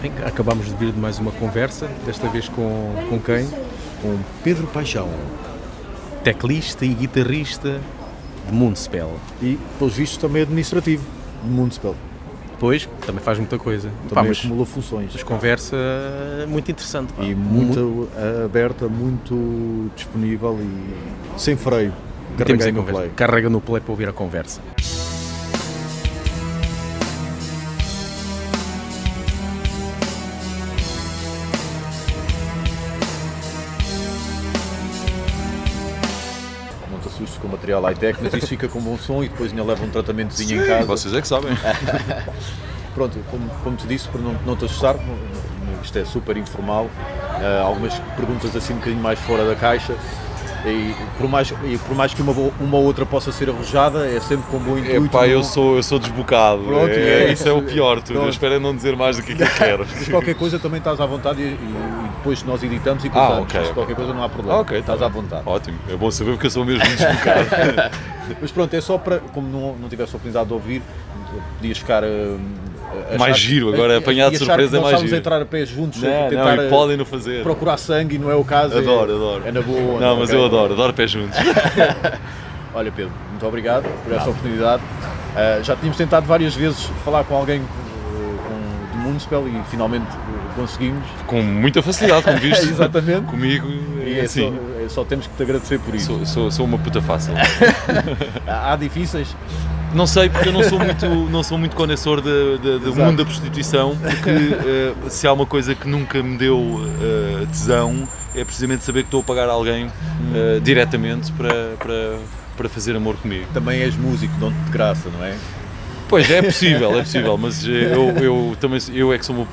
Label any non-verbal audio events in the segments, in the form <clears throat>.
Bem, acabamos de vir de mais uma conversa, desta vez com, com quem? Com Pedro Paixão. Teclista e guitarrista de Moonspell. E, pelos vistos, também administrativo de Moonspell. Pois, também faz muita coisa. Também pá, mas, acumula funções. Mas conversa muito interessante. Pá. E muito, muito aberta, muito disponível e sem freio. Carrega no play. Carrega no play para ouvir a conversa. Material high-tech, mas isso fica com bom som e depois ainda leva um tratamentozinho Sim, em casa. vocês é que sabem. <laughs> Pronto, como, como te disse, para não, não te assustar, isto é super informal, uh, algumas perguntas assim um bocadinho mais fora da caixa, e por mais, e por mais que uma, uma ou outra possa ser arrojada, é sempre com bom intuito. Epá, eu sou, eu sou desbocado. Pronto, é, é, isso é o pior, tu. Eu espero não dizer mais do que, que <laughs> quero. Mas qualquer coisa também estás à vontade e, e depois nós editamos e cruzamos. Ah, okay, okay. qualquer coisa não há problema. ok, estás tá à vontade. Ótimo, é bom saber porque eu sou mesmo desbocado. <laughs> Mas pronto, é só para, como não, não tivesse a oportunidade de ouvir, podias ficar. Mais giro, agora apanhar de surpresa é mais giro. entrar a pés juntos, não, tentar não, podem não fazer. procurar sangue e não é o caso. Adoro, é, adoro. É na boa. Não, mas okay. eu adoro, adoro pés juntos. <laughs> Olha Pedro, muito obrigado por essa oportunidade. Uh, já tínhamos tentado várias vezes falar com alguém uh, com, do Municipal e finalmente conseguimos. Com muita facilidade, como viste. <laughs> Exatamente. Comigo, e é assim. Só, é só, temos que te agradecer por isso. Sou, sou, sou uma puta fácil. <laughs> Há difíceis? Não sei, porque eu não sou muito, não sou muito conhecedor do mundo da prostituição, porque uh, se há uma coisa que nunca me deu uh, tesão é precisamente saber que estou a pagar alguém uh, diretamente para, para, para fazer amor comigo. Também és músico, não de graça, não é? Pois é possível, é <laughs> possível, mas eu, eu também eu é que sou,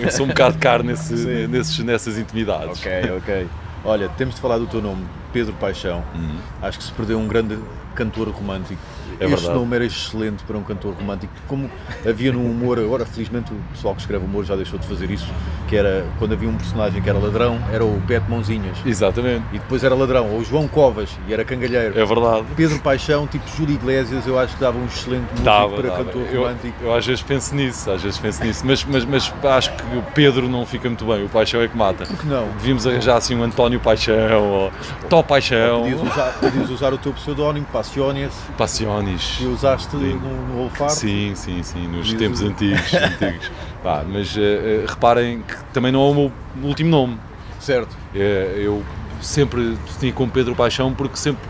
eu sou um bocado caro nesse, nesses, nessas intimidades. Ok, ok. Olha, temos de falar do teu nome, Pedro Paixão. Uhum. Acho que se perdeu um grande cantor romântico é este verdade. nome era excelente para um cantor romântico. Como havia no humor, agora felizmente o pessoal que escreve humor já deixou de fazer isso, que era quando havia um personagem que era ladrão, era o Beto Mãozinhas. Exatamente. E depois era ladrão, ou o João Covas, e era cangalheiro. É verdade. Pedro Paixão, tipo Júlio Iglesias, eu acho que dava um excelente músico dava, para dava. cantor romântico. Eu, eu, às vezes penso nisso, às vezes penso nisso, mas, mas, mas acho que o Pedro não fica muito bem, o Paixão é que mata. Por que não? Devíamos arranjar assim um António Paixão, ou Tó Paixão. Podias usar, podias usar o teu pseudónimo, Passiones. Passiones. E usaste no, no olfato? Sim, sim, sim, nos tempos antigos. <laughs> antigos. Pá, mas uh, reparem que também não é o meu último nome. Certo. Uh, eu sempre tinha como Pedro Paixão porque sempre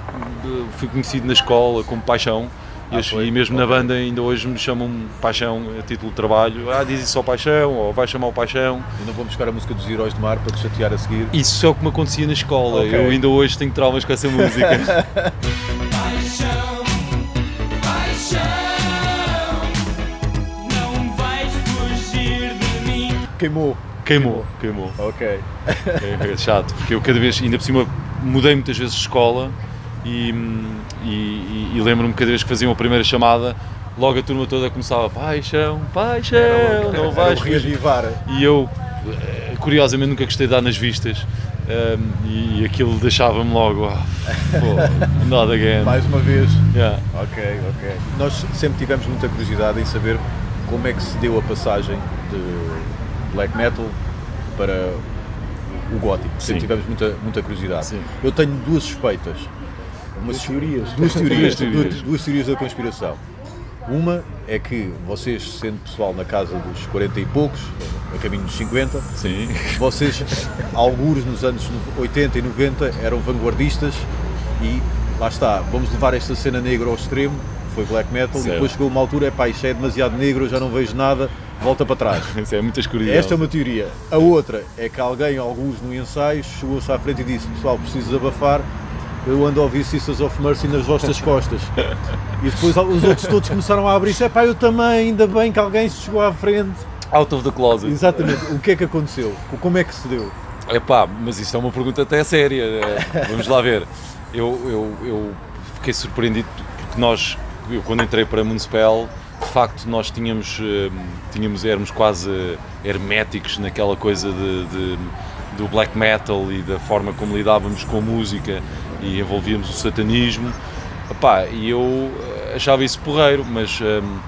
fui conhecido na escola como Paixão. Ah, e, e, mesmo okay. na banda ainda hoje me chamam Paixão a título de trabalho. Ah, diz isso só Paixão, ou vai chamar o Paixão. E não vou buscar a música dos Heróis do Mar para te chatear a seguir? Isso é o que me acontecia na escola. Okay. Eu ainda hoje tenho traumas com essa música. <laughs> <laughs> Queimou. Queimou, queimou. Ok. É, é, chato, porque eu cada vez, ainda por cima, mudei muitas vezes de escola e, e, e lembro-me cada vez que faziam a primeira chamada, logo a turma toda começava paixão, paixão, não vais reavivar. E eu, eh, curiosamente, nunca gostei de dar nas vistas. Um, ehm, e aquilo deixava-me logo oh, not again. <laughs> Mais uma vez. Yeah. Ok, ok. Nós sempre tivemos muita curiosidade em saber como é que se deu a passagem de black metal para o gótico. Sempre tivemos muita, muita curiosidade. Sim. Eu tenho duas suspeitas. Umas duas <laughs> teorias. Duas teorias, duas, duas teorias da conspiração. Uma é que vocês, sendo pessoal na casa dos 40 e poucos, a caminho dos 50, Sim. vocês, <laughs> alguns nos anos 80 e 90, eram vanguardistas e lá está, vamos levar esta cena negra ao extremo, foi black metal, certo. e depois chegou uma altura, é pá, isto é demasiado negro, eu já não vejo nada, volta para trás. <laughs> Isso é muita escuridão. Esta é uma teoria. A outra é que alguém, alguns no ensaio, chegou-se à frente e disse: Pessoal, preciso abafar, eu ando a ouvir Sisters of Mercy nas vossas <laughs> costas. e depois os outros todos começaram a abrir-se: É pá, eu também, ainda bem que alguém se chegou à frente. Out of the closet. Exatamente. O que é que aconteceu? Como é que se deu? É pá, mas isto é uma pergunta até séria. Vamos lá ver. Eu, eu, eu fiquei surpreendido porque nós, eu quando entrei para Municipal, de facto nós tínhamos, eh, tínhamos éramos quase herméticos naquela coisa de, de, do black metal e da forma como lidávamos com a música e envolvíamos o satanismo. Epá, e eu eh, achava isso porreiro, mas um,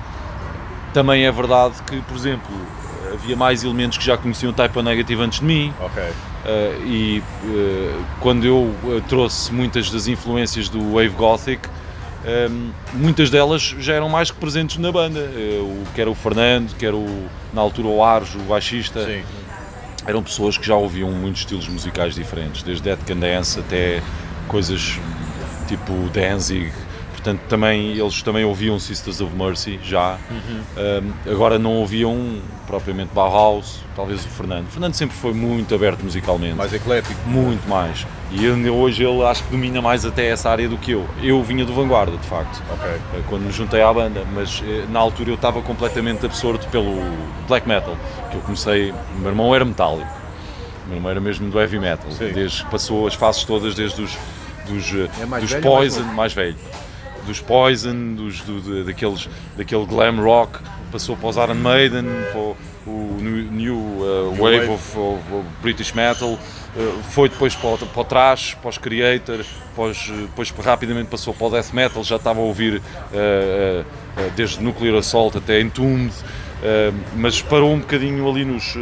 também é verdade que, por exemplo, havia mais elementos que já conheciam o Type Negative antes de mim. Ok. Uh, e uh, quando eu trouxe muitas das influências do Wave Gothic, um, muitas delas já eram mais que presentes na banda. o, quer o Fernando, quer o, na altura o Arjo, o baixista. Sim. Eram pessoas que já ouviam muitos estilos musicais diferentes, desde Dead Can Dance até coisas tipo Danzig, portanto também eles também ouviam Sisters of Mercy já. Uhum. um, agora não ouviam propriamente Bauhaus talvez o Fernando. O Fernando sempre foi muito aberto musicalmente. Mais eclético. Muito mais. E hoje ele acho que domina mais até essa área do que eu. Eu vinha do Vanguarda de facto. Okay. Eh, quando me juntei à banda. Mas eh, na altura eu estava completamente absorto pelo black metal que eu comecei o meu irmão era metálico. O meu irmão era mesmo do heavy metal. Sim. desde passou as fases todas desde os dos, é mais dos velho, Poison, mais, mais velho, dos Poison, dos, do, daqueles, daquele glam rock, passou para os Iron Maiden, para o, o New, uh, wave, wave. Of, of, of, British Metal, uh, foi depois para o, para o Trash, para os Creator, depois, depois rapidamente passou para o Death Metal, já estava a ouvir uh, desde Nuclear Assault até Entombed, mas parou um bocadinho ali nos,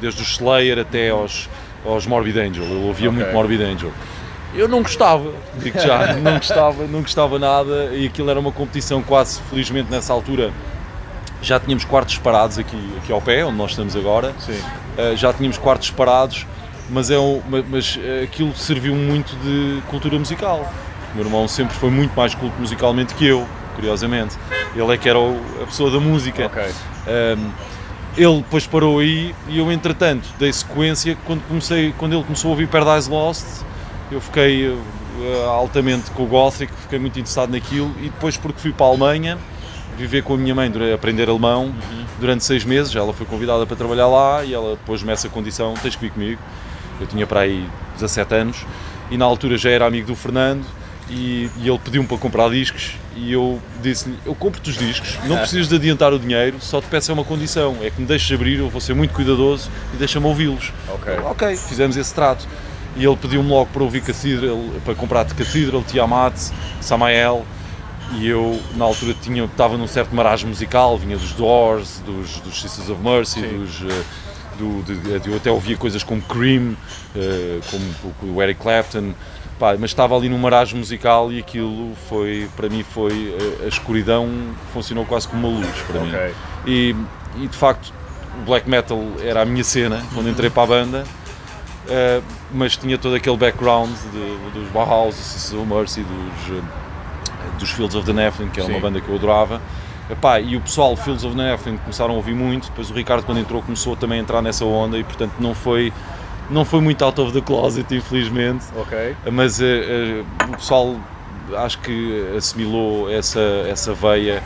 desde o Slayer até aos, aos Morbid Angel, eu ouvia okay. muito Morbid Angel. Eu não gostava, digo já, <laughs> não gostava, não gostava nada e aquilo era uma competição quase, felizmente nessa altura, já tínhamos quartos parados aqui, aqui ao pé, onde nós estamos agora, uh, já tínhamos quartos parados, mas, é um, mas eh, aquilo serviu muito de cultura musical. O meu irmão sempre foi muito mais culto musicalmente que eu, curiosamente. Ele é que era o, a pessoa da música. Okay. Um, ehm, ele depois parou aí e eu, entretanto, dei sequência quando, comecei, quando ele começou a ouvir Paradise Lost eu fiquei uh, altamente com o Gothic, fiquei muito interessado naquilo e depois porque fui para a Alemanha viver com a minha mãe, aprender alemão uhum. durante seis meses, ela foi convidada para trabalhar lá e ela pôs-me essa condição, tens que vir comigo. Eu tinha para aí 17 anos e na altura já era amigo do Fernando e, e ele pediu-me para comprar discos e eu disse-lhe, eu compro-te os discos, não <laughs> precisas de adiantar o dinheiro, só te peço é uma condição, é que me deixes abrir, eu vou ser muito cuidadoso e deixa-me ouvi-los. Ok. ok, fizemos esse trato e ele pediu-me logo para ouvir Cathedral, para comprar de Cathedral, Tiamat, Samael e eu na altura tinha, estava num certo marasmo musical, vinha dos Doors, dos, dos Sisters of Mercy, dos, uh, do, de, eu até ouvia coisas como Cream, uh, como o Eric Clapton, pá, mas estava ali num marasmo musical e aquilo foi, para mim foi, uh, a escuridão funcionou quase como uma luz para okay. mim. E, e de facto o black metal era a minha cena quando entrei para a banda Uh, mas tinha todo aquele background de, dos Bauhaus, do Sisters of Mercy, dos, uh, dos Fields of the Nephilim, que era Sim. uma banda que eu adorava. Epá, e o pessoal Fields of the Nephilim começaram a ouvir muito, depois o Ricardo quando entrou começou também a entrar nessa onda e portanto não foi, não foi muito out of the closet, infelizmente. Ok. Mas uh, o pessoal acho que assimilou essa, essa veia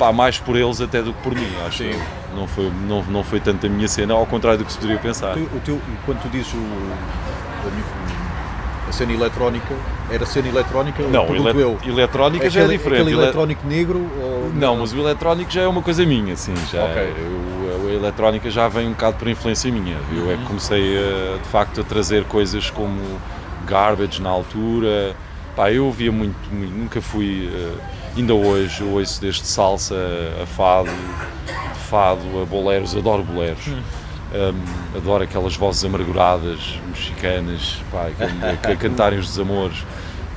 pá, mais por eles até do que por mim, acho. Sim não foi, não, não foi tanto a minha cena, ao contrário do que se poderia pensar. O, o teu, quando tu dizes o, a cena eletrónica, era cena eletrónica? Não, ele, eu. eletrónica é já é diferente. Aquele eletrónico negro? Ou... Não, mas o eletrónico já é uma coisa minha, sim. Já, okay. eu, a eletrónica já vem um bocado por influência minha. Eu uhum. é que uhum. comecei a, de facto a trazer coisas como Garbage na altura. Pá, eu ouvia muito, muito nunca fui. Uh, ainda hoje eu ouço desde salsa a fado fado, a boleros, adoro boleros. Hum. Um, adoro aquelas vozes amarguradas, mexicanas, pá, a, a, a cantarem os desamores.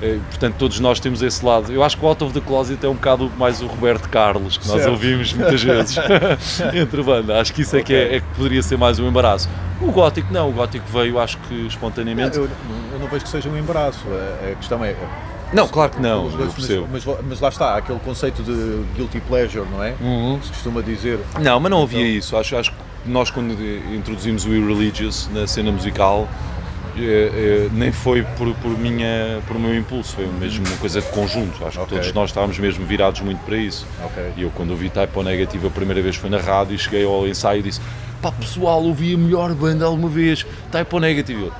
Uh, portanto, todos nós temos esse lado. Eu acho que o Out of the Closet é um bocado mais o Roberto Carlos, que nós certo. ouvimos muitas vezes <laughs> entre banda. Acho que isso okay. é, que é, é, que poderia ser mais um embaraço. O gótico não, o gótico veio, acho que espontaneamente. eu, eu, não vejo que seja um embaraço. A, a questão é não, claro que não, mas, mas, mas, lá está, aquele conceito de guilty pleasure, não é? Uhum. Se costuma dizer. Não, mas não havia então... isso. Acho, acho que nós, quando introduzimos o Irreligious na cena musical, é, é, nem foi por, por, minha, por meu impulso, foi mesmo uma coisa de conjunto. Acho okay. que todos nós estávamos mesmo virados muito para isso. Okay. E eu, quando ouvi Type O Negative a primeira vez foi na rádio e cheguei ao ensaio e disse: pá, pessoal, ouvi a melhor banda alguma vez, Type O Negative.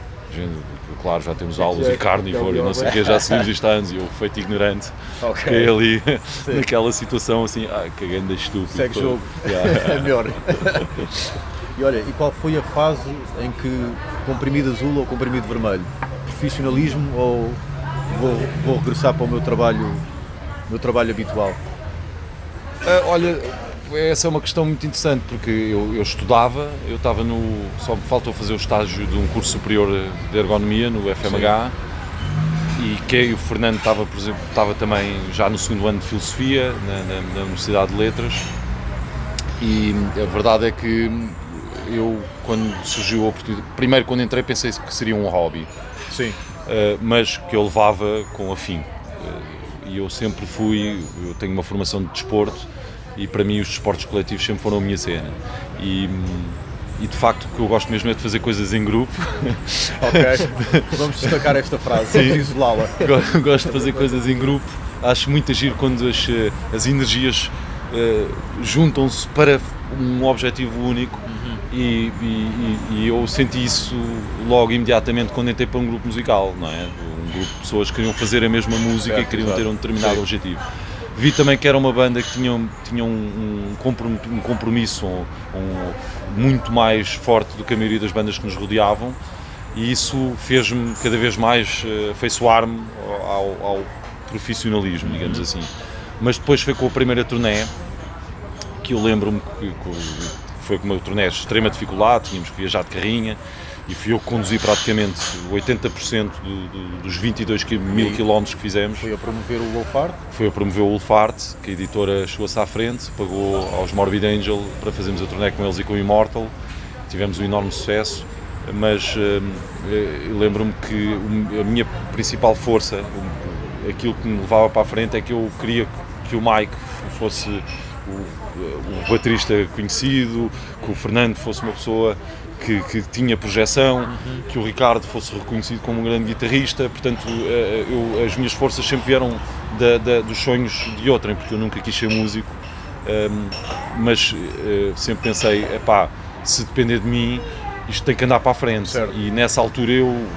Eu, claro, já temos aulas e carnívoro e não sei o que, já <laughs> seguimos isto há anos e eu feito ignorante, okay. fiquei ali <laughs> naquela situação assim, ah, que grande estúpido. Segue jogo, <laughs> yeah. é melhor. e olha, e qual foi a fase em que comprimido azul ou comprimido vermelho? Profissionalismo ou vou, vou regressar para o meu trabalho, meu trabalho habitual? Uh, olha, essa é uma questão muito interessante porque eu, eu estudava, eu estava no. Só me faltou fazer o estágio de um curso superior de ergonomia no FMH Sim. e que o Fernando estava, por exemplo, estava também já no segundo ano de filosofia na, na, na Universidade de Letras e a verdade é que eu quando surgiu a oportunidade, primeiro quando entrei pensei que seria um hobby. Sim. Uh, mas que eu levava com afinco. Uh, e eu sempre fui, eu tenho uma formação de desporto e para mim os desportos coletivos sempre foram a minha cena. E, e de facto o que eu gosto mesmo é de fazer coisas em grupo. <laughs> Ok, vamos destacar esta frase, isolá-la. Gosto de fazer coisas em grupo, acho muito agir quando as, eh, as energias uh, juntam-se para um objetivo único uhum. e, e, e, eu senti isso logo imediatamente quando entrei para um grupo musical, não é? Um grupo de pessoas que queriam fazer a mesma música certo, e queriam ter um determinado Sim. objetivo. Vi também que era uma banda que tinha, tinha um, um compromisso um, um, muito mais forte do que a maioria das bandas que nos rodeavam e isso fez-me cada vez mais uh, afeiçoar-me ao, ao, profissionalismo, digamos assim. Mas depois foi com a primeira turné que eu lembro-me que, que foi com uma turné de extrema dificuldade, tínhamos que viajar de carrinha, e fui eu que conduzi praticamente 80% do, do, dos 22 mil quilómetros que fizemos. Foi a promover o Wolfart? Foi a promover o Wolfart, que a editora chegou-se à frente, pagou aos Morbid Angel para fazermos a turnê com eles e com o Immortal. Tivemos um enorme sucesso, mas hum, eu lembro-me que a minha principal força, aquilo que me levava para a frente, é que eu queria que o Mike fosse o, o baterista conhecido, que o Fernando fosse uma pessoa que, que tinha projeção, uhum. que o Ricardo fosse reconhecido como um grande guitarrista, portanto eh, eu, as minhas forças sempre vieram da, da, dos sonhos de outrem, porque eu nunca quis ser músico, ehm, mas uh, sempre pensei, epá, se depender de mim, isto tem que andar para a frente. Certo. E nessa altura eu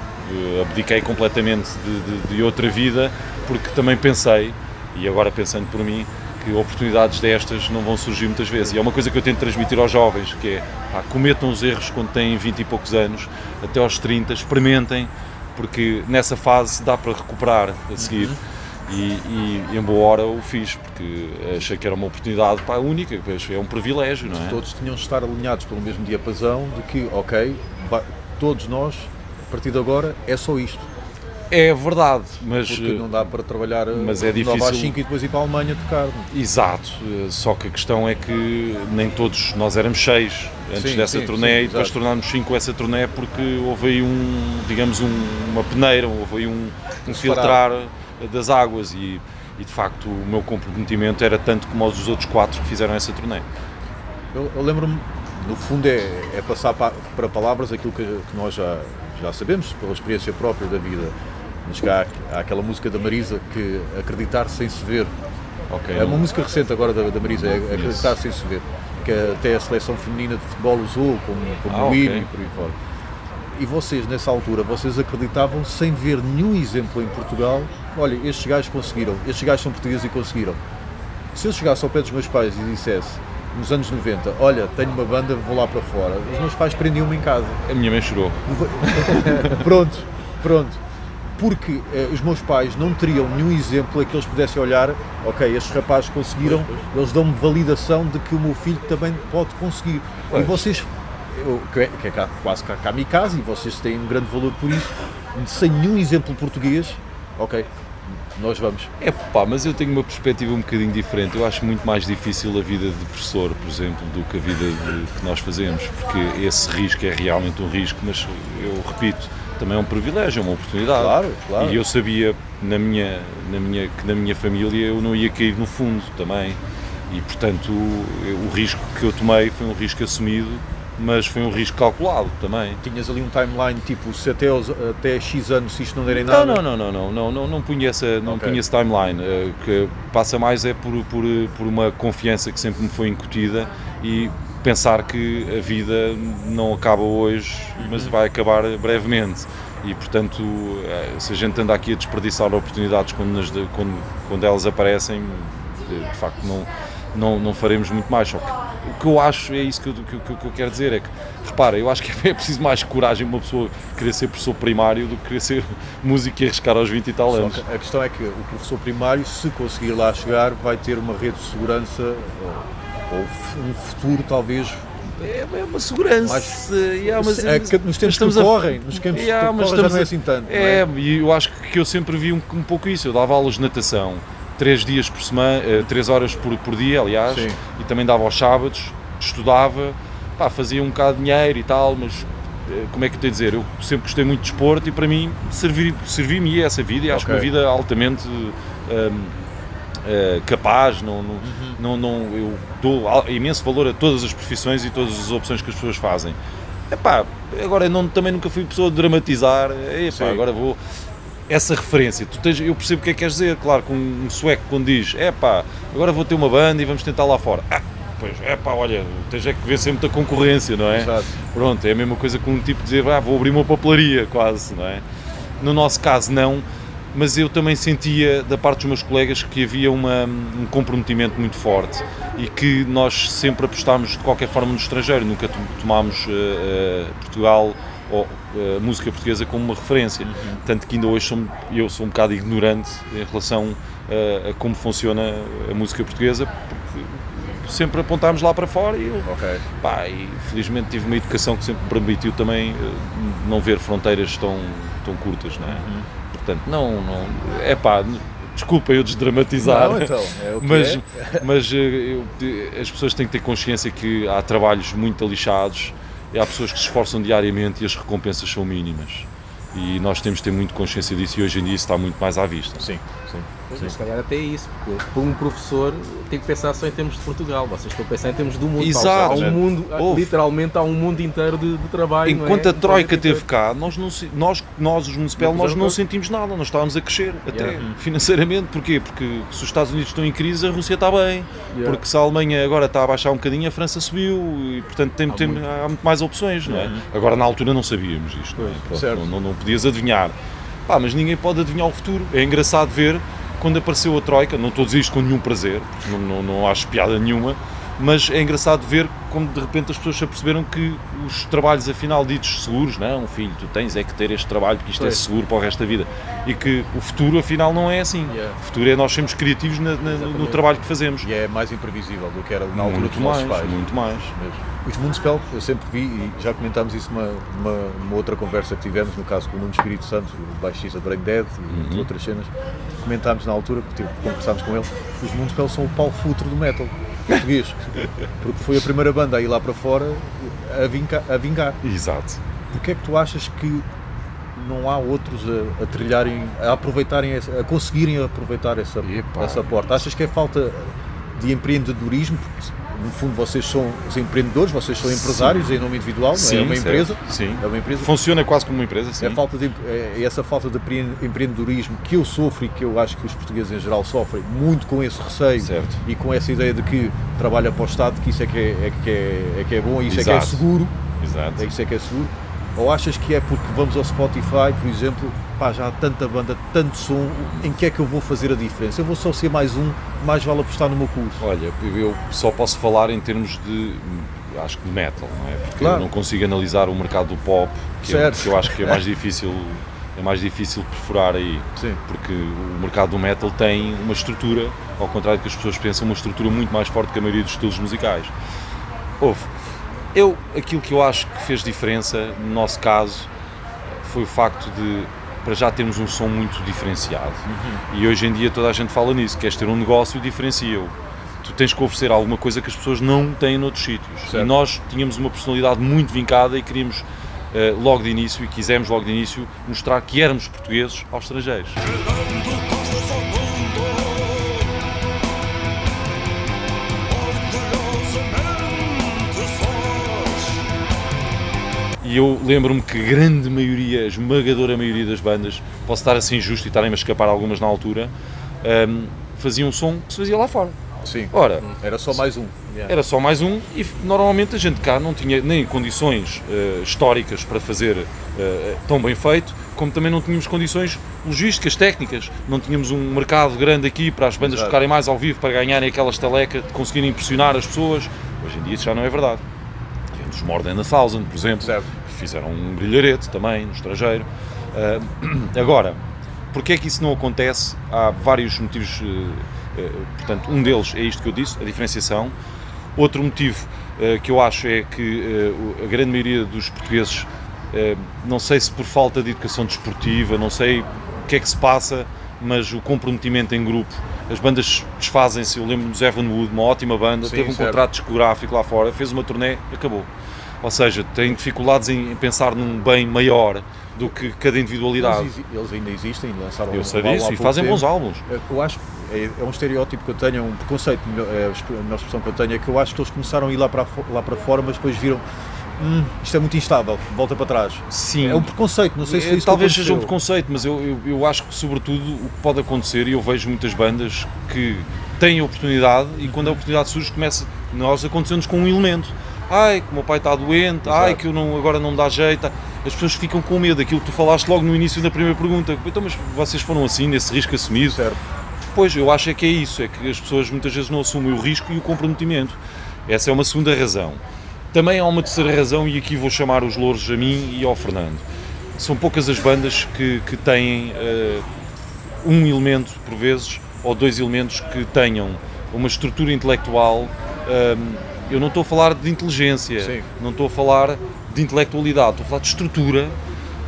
abdiquei completamente de, de, de outra vida, porque também pensei, e agora pensando por mim, que oportunidades destas não vão surgir muitas vezes. E é uma coisa que eu tento transmitir aos jovens, que é, pá, cometam os erros quando têm 20 e poucos anos, até aos 30, experimentem, porque nessa fase dá para recuperar a seguir. Uhum. E, e, em boa hora o fiz, porque achei que era uma oportunidade pá, única, é um privilégio, não é? Todos tinham de estar alinhados pelo mesmo diapasão de que, ok, todos nós, a partir de agora, é só isto é verdade, mas. Porque não dá para trabalhar mas é difícil... às 5 e depois ir para a Alemanha tocar. Exato, só que a questão é que nem todos nós éramos seis antes sim, dessa sim, turnê sim, e depois tornámos cinco essa turnê porque houve aí um, digamos, um, uma peneira, houve aí um, um filtrar das águas e, e de facto o meu comprometimento era tanto como os dos outros quatro que fizeram essa turnê. Eu, eu lembro-me, no fundo, é, é passar para, para palavras aquilo que, que nós já, já sabemos, pela experiência própria da vida mas cá há, aquela música da Marisa que acreditar sem se ver. Okay. É uma música recente agora da, da Marisa, é acreditar Isso. sem se ver. Que até a seleção feminina de futebol usou como, como ah, okay. hino e por aí fora. E vocês, nessa altura, vocês acreditavam sem ver nenhum exemplo em Portugal, olha, estes gajos conseguiram, estes gajos são portugueses e conseguiram. Se eu chegasse ao pé dos meus pais e dissesse, nos anos 90, olha, tenho uma banda, vou lá para fora, os meus pais prendiam-me em casa. A minha mãe chorou. <laughs> pronto, pronto porque eh, os meus pais não teriam nenhum exemplo a que eles pudessem olhar, ok, estes rapazes conseguiram, eles dão-me validação de que o meu filho também pode conseguir. Pois. E vocês, eu, que é, que é quase kamikaze, e vocês têm um grande valor por isso, sem nenhum exemplo português, ok, nós vamos. É pá, mas eu tenho uma perspectiva um bocadinho diferente. Eu acho muito mais difícil a vida de professor, por exemplo, do que a vida de, que nós fazemos, porque esse risco é realmente um risco, mas eu repito, também é um privilégio, é uma oportunidade. Claro, claro. E eu sabia na minha, na minha, que na minha família eu não ia cair no fundo também. E portanto o, o risco que eu tomei foi um risco assumido, mas foi um risco calculado também. Tinhas ali um timeline tipo se até, os, até X anos se isto não der em nada? Não, não, não, não, não, não, não, punha, essa, não okay. punha esse timeline. O que passa mais é por, por, por uma confiança que sempre me foi incutida e pensar que a vida não acaba hoje, mas uhum. vai acabar brevemente. E, portanto, eh, se a gente anda aqui a desperdiçar oportunidades quando, nas, quando, quando elas aparecem, de facto não, não, não faremos muito mais. Só que o que eu acho, é isso que eu, que, que eu quero dizer, é que, repara, eu acho que <laughs> é preciso mais coragem uma pessoa querer ser professor primário do que querer ser <laughs> músico e arriscar aos 20 e tal anos. a questão é que o professor primário, se conseguir lá chegar, vai ter uma rede de segurança ou um futuro talvez é, é uma segurança. Mas, yeah, mas, é, que nos tempos que correm, nos tempos yeah, que correm já não é assim tanto. É, é, e eu acho que eu sempre vi um, um, pouco isso. Eu dava aulas de natação três dias por semana, uh, três horas por, por dia, aliás, Sim. e também dava aos sábados, estudava, pá, fazia um bocado de dinheiro e tal, mas uh, como é que eu tenho a dizer? Eu sempre gostei muito de esporte e para mim servi-me servi essa vida e acho okay. que uma vida altamente. Um, uh, capaz, não, não, uhum. não, não, eu dou imenso valor a todas as profissões e todas as opções que as pessoas fazem. Epá, agora não, também nunca fui pessoa de dramatizar, epá, agora vou. Essa referência, tu tens, eu percebo o que é que queres dizer, claro, com um sueco quando diz, é pá, agora vou ter uma banda e vamos tentar lá fora. Ah, pois, é pá, olha, tens é que sempre muita concorrência, não é? Exato. Pronto, é a mesma coisa com um tipo dizer, ah, vou abrir uma papelaria, quase, não é? No nosso caso, não, mas eu também sentia da parte dos meus colegas que havia uma, um comprometimento muito forte e que nós sempre apostámos de qualquer forma no estrangeiro, nunca tomámos uh, uh, Portugal ou uh, música portuguesa como uma referência. Uhum. Tanto que ainda hoje sou, eu sou um bocado ignorante em relação a como funciona a música portuguesa, porque sempre apontámos lá para fora e, eu, okay. pá, e felizmente tive uma educação que sempre me permitiu também não ver fronteiras tão, tão curtas. Não é? Uhum. Portanto, não, não é pá, desculpa eu desdramatizar, não, então, é mas, é. mas eh, eu, as pessoas têm que ter consciência que há trabalhos muito alixados e há pessoas que se esforçam diariamente e as recompensas são mínimas. E nós temos de ter muito consciência disso e hoje em dia isso está muito mais à vista. Sim, sim. Sim. Se calhar até é isso, porque para um professor tem que pensar só em termos de Portugal, vocês estão a pensar em termos do mundo. Exato. Há um mundo, literalmente há um mundo inteiro de, de trabalho. Enquanto é? a Troika esteve cá, nós, não, nós, nós os municipal, nós não sentimos nada, nós estávamos a crescer, até yeah. financeiramente. Porquê? Porque se os Estados Unidos estão em crise, a Rússia está bem. Yeah. Porque se a Alemanha agora está a baixar um bocadinho, a França subiu e, portanto, tem, há, tem, muito. há muito mais opções, não é? Agora, na altura, não sabíamos isto. Não, é? não, não, não podias adivinhar. Pá, mas ninguém pode adivinhar o futuro. É engraçado ver quando apareceu a Troika, não estou a dizer isto com nenhum prazer, não, não, não acho piada nenhuma, mas é engraçado ver como de repente as pessoas se aperceberam que os trabalhos afinal ditos seguros, não, um filho, tu tens é que ter este trabalho porque isto é pois. é seguro para o resto da vida e que o futuro afinal não é assim. Yeah. O futuro é nós sermos criativos na, na, no trabalho que fazemos. E é mais imprevisível do que era na altura muito mais, pais. Muito mais. Mesmo. Os Municipal, eu sempre vi, e já comentámos isso numa, uma, uma, outra conversa que tivemos, no caso com o Nuno Espírito Santo, o baixista Brain Dead e uhum. outras cenas, comentámos na altura, tipo, conversámos com ele, os Municipal são o pau futuro do metal português. Porque foi a primeira banda a ir lá para fora a, vingar. A vingar. Exato. Porquê é que tu achas que não há outros a, a trilharem, a aproveitarem, a conseguirem aproveitar essa, essa porta? Achas que é falta de empreendedorismo? Porque no fundo vocês são os empreendedores, vocês são empresários sim. em nome individual, não sim, é? uma certo. empresa. Sim. É uma empresa. Funciona quase como uma empresa, sim. É, falta de, é essa falta de empreendedorismo que eu sofro e que eu acho que os portugueses em geral sofrem, muito com esse receio certo. e com essa ideia de que trabalha para o Estado, que isso é que é, é que é, é, que é bom isso Exato. é que é seguro. Exato. É isso é que é seguro. Ou achas que é porque vamos ao Spotify, por exemplo, pá, já há tanta banda, tanto som, em que é que eu vou fazer a diferença? Eu vou só ser mais um, mais vale apostar no meu curso. Olha, eu só posso falar em termos de, acho que de metal, não é? Porque claro. eu não consigo analisar o mercado do pop, que, eu, que eu acho que é mais <laughs> difícil é mais difícil perfurar aí, Sim. porque o mercado do metal tem uma estrutura, ao contrário do que as pessoas pensam, uma estrutura muito mais forte que a maioria dos estilos musicais. Houve. Eu, aquilo que eu acho que fez diferença, no nosso caso, foi o facto de para já termos um som muito diferenciado. Uhum. E hoje em dia toda a gente fala nisso, queres ter um negócio, diferencia-o. Tu tens que oferecer alguma coisa que as pessoas não têm noutros sítios. Certo. E nós tínhamos uma personalidade muito vincada e queríamos uh, logo de início, e quisemos logo de início, mostrar que éramos portugueses aos estrangeiros. E eu lembro-me que a grande maioria, a esmagadora maioria das bandas, posso estar assim justo e estarem a escapar algumas na altura, um, faziam um som que se fazia lá fora. Sim. Ora, era só mais um. Yeah. Era só mais um e normalmente a gente cá não tinha nem condições uh, históricas para fazer uh, tão bem feito, como também não tínhamos condições logísticas, técnicas. Não tínhamos um mercado grande aqui para as bandas Exato. tocarem mais ao vivo, para ganharem aquela estaleca, de conseguirem impressionar as pessoas. Hoje em dia isso já não é verdade. Temos More Than a Thousand, por exemplo, certo fizeram um brilharete também no estrangeiro. Uh, <clears throat> agora, porque é que isso não acontece? Há vários motivos, uh, portanto, um deles é isto que eu disse, a diferenciação. Outro motivo uh, que eu acho é que a grande maioria dos portugueses, não sei se por falta de educação desportiva, não sei o que é que se passa, mas o comprometimento em grupo, as bandas desfazem-se. Eu lembro-me do Evan Wood, uma ótima banda, Sim, teve um certo. contrato discográfico lá fora, fez uma turnê, acabou. Ou seja, tem dificuldades em pensar num bem maior do que cada individualidade. Eles, eles ainda existem, lançaram Eu sei disso e fazem bons álbuns. Eu acho é, é, um estereótipo que eu tenho, é um preconceito, é a melhor expressão que eu tenho, é que eu acho que eles começaram a ir lá para, lá para fora, mas depois viram hum, isto é muito instável, volta para trás. Sim. É um preconceito, não sei se é, Talvez seja um preconceito, mas eu, eu, eu, acho que, sobretudo, o que pode acontecer, e eu vejo muitas bandas que têm a oportunidade e quando a oportunidade surge, começa. Nós acontecemos com um elemento. Ai, que o meu pai está doente, Exato. ai, que eu não, agora não dá jeito. As pessoas ficam com medo, aquilo que tu falaste logo no início da primeira pergunta. Então, mas vocês foram assim, nesse risco assumido? Certo Pois, eu acho é que é isso, é que as pessoas muitas vezes não assumem o risco e o comprometimento. Essa é uma segunda razão. Também há uma terceira razão, e aqui vou chamar os louros a mim e ao Fernando. São poucas as bandas que, que têm uh, um elemento, por vezes, ou dois elementos que tenham uma estrutura intelectual. Um, ehm, eu não estou a falar de inteligência, Sim. não estou a falar de intelectualidade, estou a falar de estrutura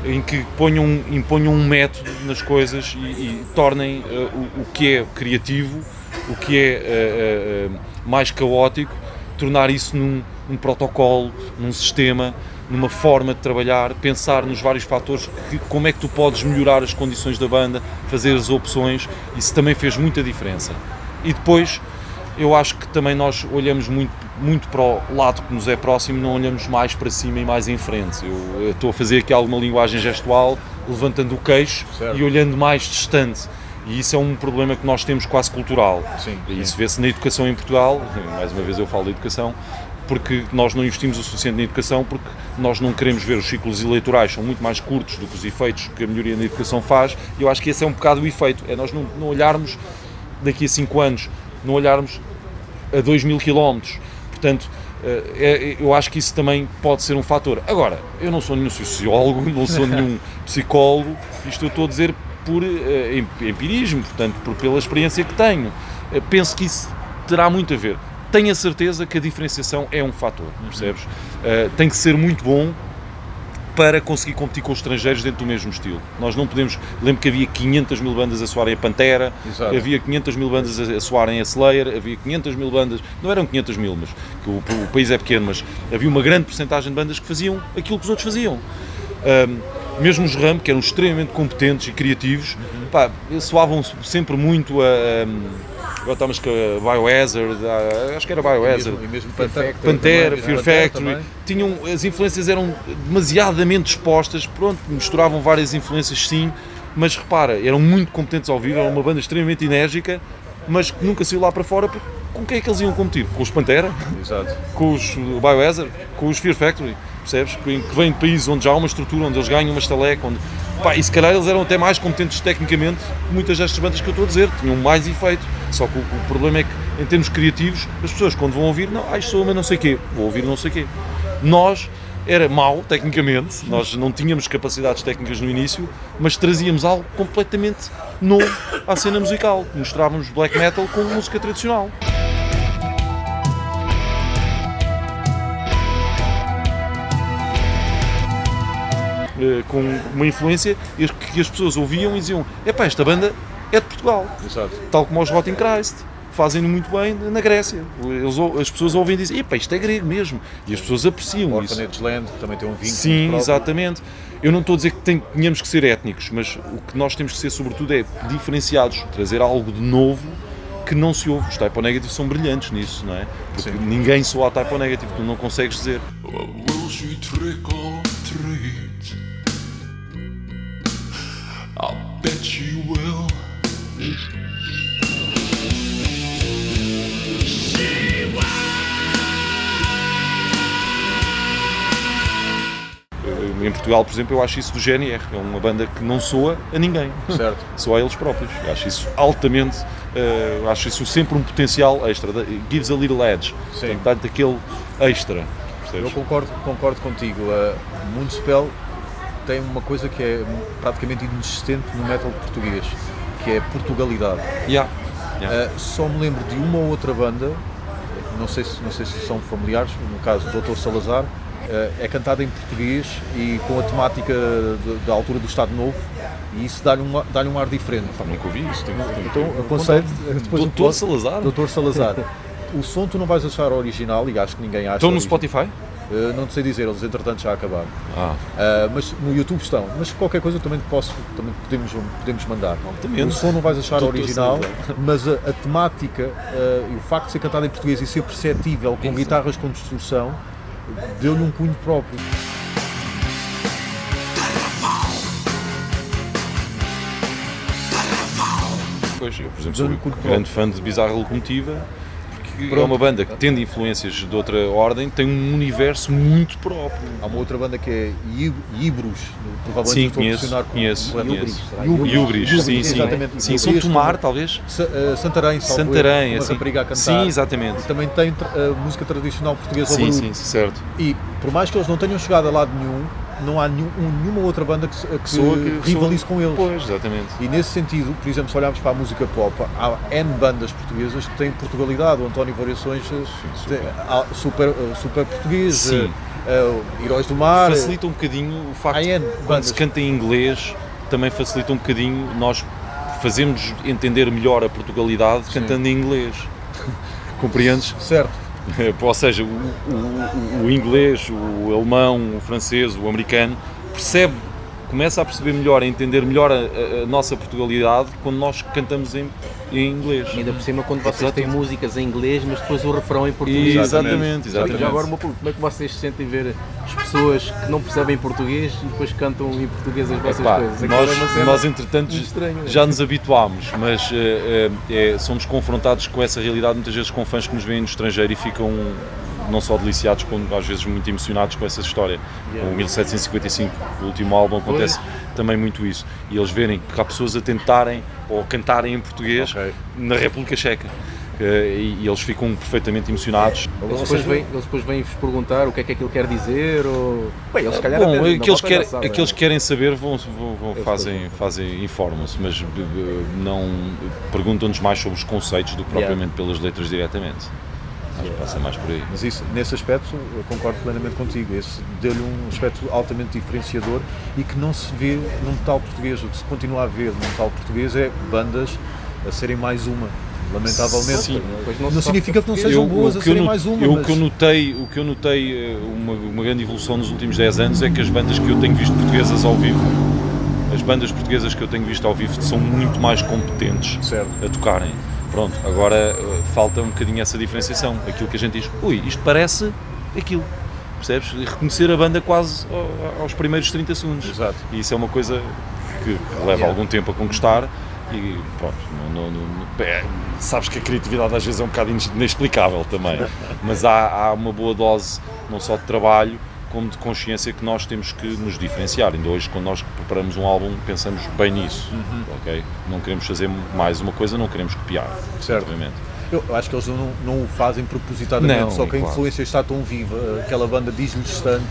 em que ponham, imponham um método nas coisas e, e tornem uh, o, o, que é criativo, o que é uh, mais caótico, tornar isso num um protocolo, num sistema, numa forma de trabalhar, pensar nos vários fatores, que, como é que tu podes melhorar as condições da banda, fazer as opções, isso também fez muita diferença. E depois, eu acho que também nós olhamos muito muito para o lado que nos é próximo, não olhamos mais para cima e mais em frente. Eu, eu estou a fazer aqui alguma linguagem gestual, levantando o queixo certo. e olhando mais distante. E isso é um problema que nós temos quase cultural. Sim, e isso vê-se na educação em Portugal, mais uma vez eu falo de educação, porque nós não investimos o suficiente na educação, porque nós não queremos ver os ciclos eleitorais, são muito mais curtos do que os efeitos que a melhoria na educação faz, e eu acho que esse é um bocado o efeito, é nós não, não olharmos daqui a 5 anos, não olharmos a 2 mil quilómetros, Portanto, eh, é, eu acho que isso também pode ser um fator. Agora, eu não sou nenhum sociólogo, não sou <laughs> nenhum psicólogo, isto eu estou a dizer por uh, empirismo, portanto, por, pela experiência que tenho. Uh, penso que isso terá muito a ver. Tenho a certeza que a diferenciação é um fator, percebes? Uh, tem que ser muito bom para conseguir competir com os estrangeiros dentro do mesmo estilo. Nós não podemos. Lembro que havia 500 mil bandas a soarem a Pantera, Exato. havia 500 mil bandas a soarem a Slayer, havia 500 mil bandas, não eram 500 mil, mas que o, o país é pequeno, mas havia uma grande porcentagem de bandas que faziam aquilo que os outros faziam. Um, mesmo os RAM, que eram extremamente competentes e criativos, uhum. pá, soavam sempre muito a. a agora estamos com a Biohazard, acho que era Biohazard, e mesmo, Pantera, Pantera Fear Factory, tinham, as influências eram demasiadamente expostas, pronto, misturavam várias influências sim, mas repara, eram muito competentes ao vivo, era uma banda extremamente enérgica, mas que nunca saiu lá para fora, porque com quem é que eles iam competir? Com os Pantera? Exato. Com os Biohazard? Com os Fear Factory? Percebes? Que vêm de países onde já há uma estrutura, onde eles ganham uma estaleca, onde Pá, e se calhar eles eram até mais competentes tecnicamente que muitas destas bandas que eu estou a dizer, tinham mais efeito. Só que o, o problema é que, em termos criativos, as pessoas quando vão ouvir, não, ah, isto sou mas não sei quê, vou ouvir não sei quê. Nós, era mau, tecnicamente, nós não tínhamos capacidades técnicas no início, mas trazíamos algo completamente novo à cena musical. Mostrávamos black metal com música tradicional. Eh, com uma influência que as pessoas ouviam e diziam: epá, esta banda é de Portugal. Exato. Tal como os Rotting Christ. Fazem-no muito bem na Grécia. Eles, as pessoas ouvem e dizem: epá, isto é grego mesmo. E as pessoas apreciam o isso. Orphanage Land também tem um vínculo. Sim, exatamente. Eu não estou a dizer que tem, tenhamos que ser étnicos, mas o que nós temos que ser, sobretudo, é diferenciados, trazer algo de novo que não se ouve. Os Typo Negative são brilhantes nisso, não é? Porque Sim. ninguém soa a Typo Negative, tu não consegues dizer. I'll bet you will. Em Portugal, por exemplo, eu acho isso do GNR. É uma banda que não soa a ninguém. Certo. soa a eles próprios. Eu acho isso altamente. Uh, acho isso sempre um potencial extra. Gives a little edge. Sim. Portanto, aquele extra. Percebes? Eu concordo, concordo contigo. Uh, Moonspell tem uma coisa que é praticamente inexistente no metal português, que é Portugalidade. Yeah. Yeah. Uh, só me lembro de uma ou outra banda, não sei se, não sei se são familiares, no caso do Dr. Salazar, eh, é cantada em português e com a temática da altura do Estado Novo e isso dá-lhe um, dá um ar diferente. Pá, nunca ouvi isso. Tenho, tenho, então, aconselho Doutor Salazar? Doutor Salazar. o som tu não vais achar original e acho que ninguém acha. Estão no Spotify? Uh, não sei dizer, eles entretanto já acabaram. Ah. Uh, mas no YouTube estão. Mas qualquer coisa também posso, também podemos, podemos mandar. Altamente. O som não vais achar original, mas a, a temática uh, e o facto de ser cantado em português e ser perceptível com Isso. guitarras com distorção deu-lhe um cunho próprio. Pois, eu, por exemplo, sou um grande fã de Bizarra Locomotiva, Pronto. é uma banda que, tendo influências de outra ordem, tem um universo muito próprio. Há uma outra banda que é Ibros, provavelmente sim, conheço, conheço, conheço. Yubris, sim, sim. Sim, São Tomar, talvez. Eh, Santarém, Santarém, assim. rapariga a cantar. Sim, exatamente. Também tem uh, música tradicional portuguesa Sim, sim, certo. E por mais que eles não tenham chegado a lado nenhum, não há nenhum, nenhuma outra banda que, que, que rivalize com eles. Pois, exatamente. E nesse sentido, por exemplo, se olharmos para a música pop, há N bandas portuguesas que têm Portugalidade. O António Variações eh, super. super, eh, super português. Sim. Uh, Heróis do Mar. Facilita um bocadinho o facto de quando se canta em inglês, também facilita um bocadinho nós fazemos entender melhor a Portugalidade Sim. cantando em inglês. <laughs> Compreendes? Certo. <laughs> Ou seja, o, o, o, inglês, o alemão, o francês, o americano percebe, começa a perceber melhor, a entender melhor a, a nossa Portugalidade quando nós cantamos em, em inglês. E ainda por cima quando vocês têm músicas em inglês, mas depois o refrão em português. Exatamente, exatamente. Já agora como é que vocês se sentem ver as pessoas que não percebem português e depois cantam em português as vossas Epá, coisas? Nós, é nós entretanto já nos habituámos, mas uh, é, somos confrontados com essa realidade muitas vezes com fãs que nos veem no estrangeiro e ficam não só deliciados, como às vezes muito emocionados com essa história. Yeah. Com 1755, o último álbum, acontece também muito isso. E eles verem que há pessoas a tentarem ou cantarem em português okay. na República Checa. Uh, e, eles ficam perfeitamente emocionados. Eles depois, vêm, eles depois vêm-vos perguntar o que é que aquilo quer dizer ou... Bem, eles calhar Bom, até, aqueles, quer, aqueles que querem saber vão, vão, vão fazem, fazem informam-se, mas não perguntam-nos mais sobre os conceitos do que propriamente yeah. pelas letras diretamente. Acho que passa mais por aí. Mas isso, nesse aspecto, eu concordo plenamente contigo. Esse deu-lhe um aspecto altamente diferenciador e que não se vê num tal português. O que se continua a ver num tal português é bandas a serem mais uma. Lamentavelmente. Sim, não, não significa que não sejam eu, boas a serem mais uma. Eu, mas... O que eu notei, o que eu notei eh, uma, uma grande evolução nos últimos 10 anos é que as bandas que eu tenho visto portuguesas ao vivo as bandas portuguesas que eu tenho visto ao vivo são muito mais competentes certo. a tocarem. Pronto, agora eh, falta um bocadinho essa diferenciação. Aquilo que a gente diz, ui, isto parece aquilo. Percebes? E reconhecer a banda quase aos primeiros 30 segundos. Exato. E isso é uma coisa que, que leva yeah. algum tempo a conquistar e pronto, não, não, não, é, sabes que a criatividade às vezes é um bocado inexplicável também, <laughs> mas há, há uma boa dose não só de trabalho como de consciência que nós temos que nos diferenciar. Ainda hoje, quando nós preparamos um álbum, pensamos bem nisso, uhum. ok? Não queremos fazer mais uma coisa, não queremos copiar, certo. obviamente. Eu acho que eles não, não o fazem propositadamente, não, só que a claro. influência está tão viva, aquela banda diz-lhes tanto,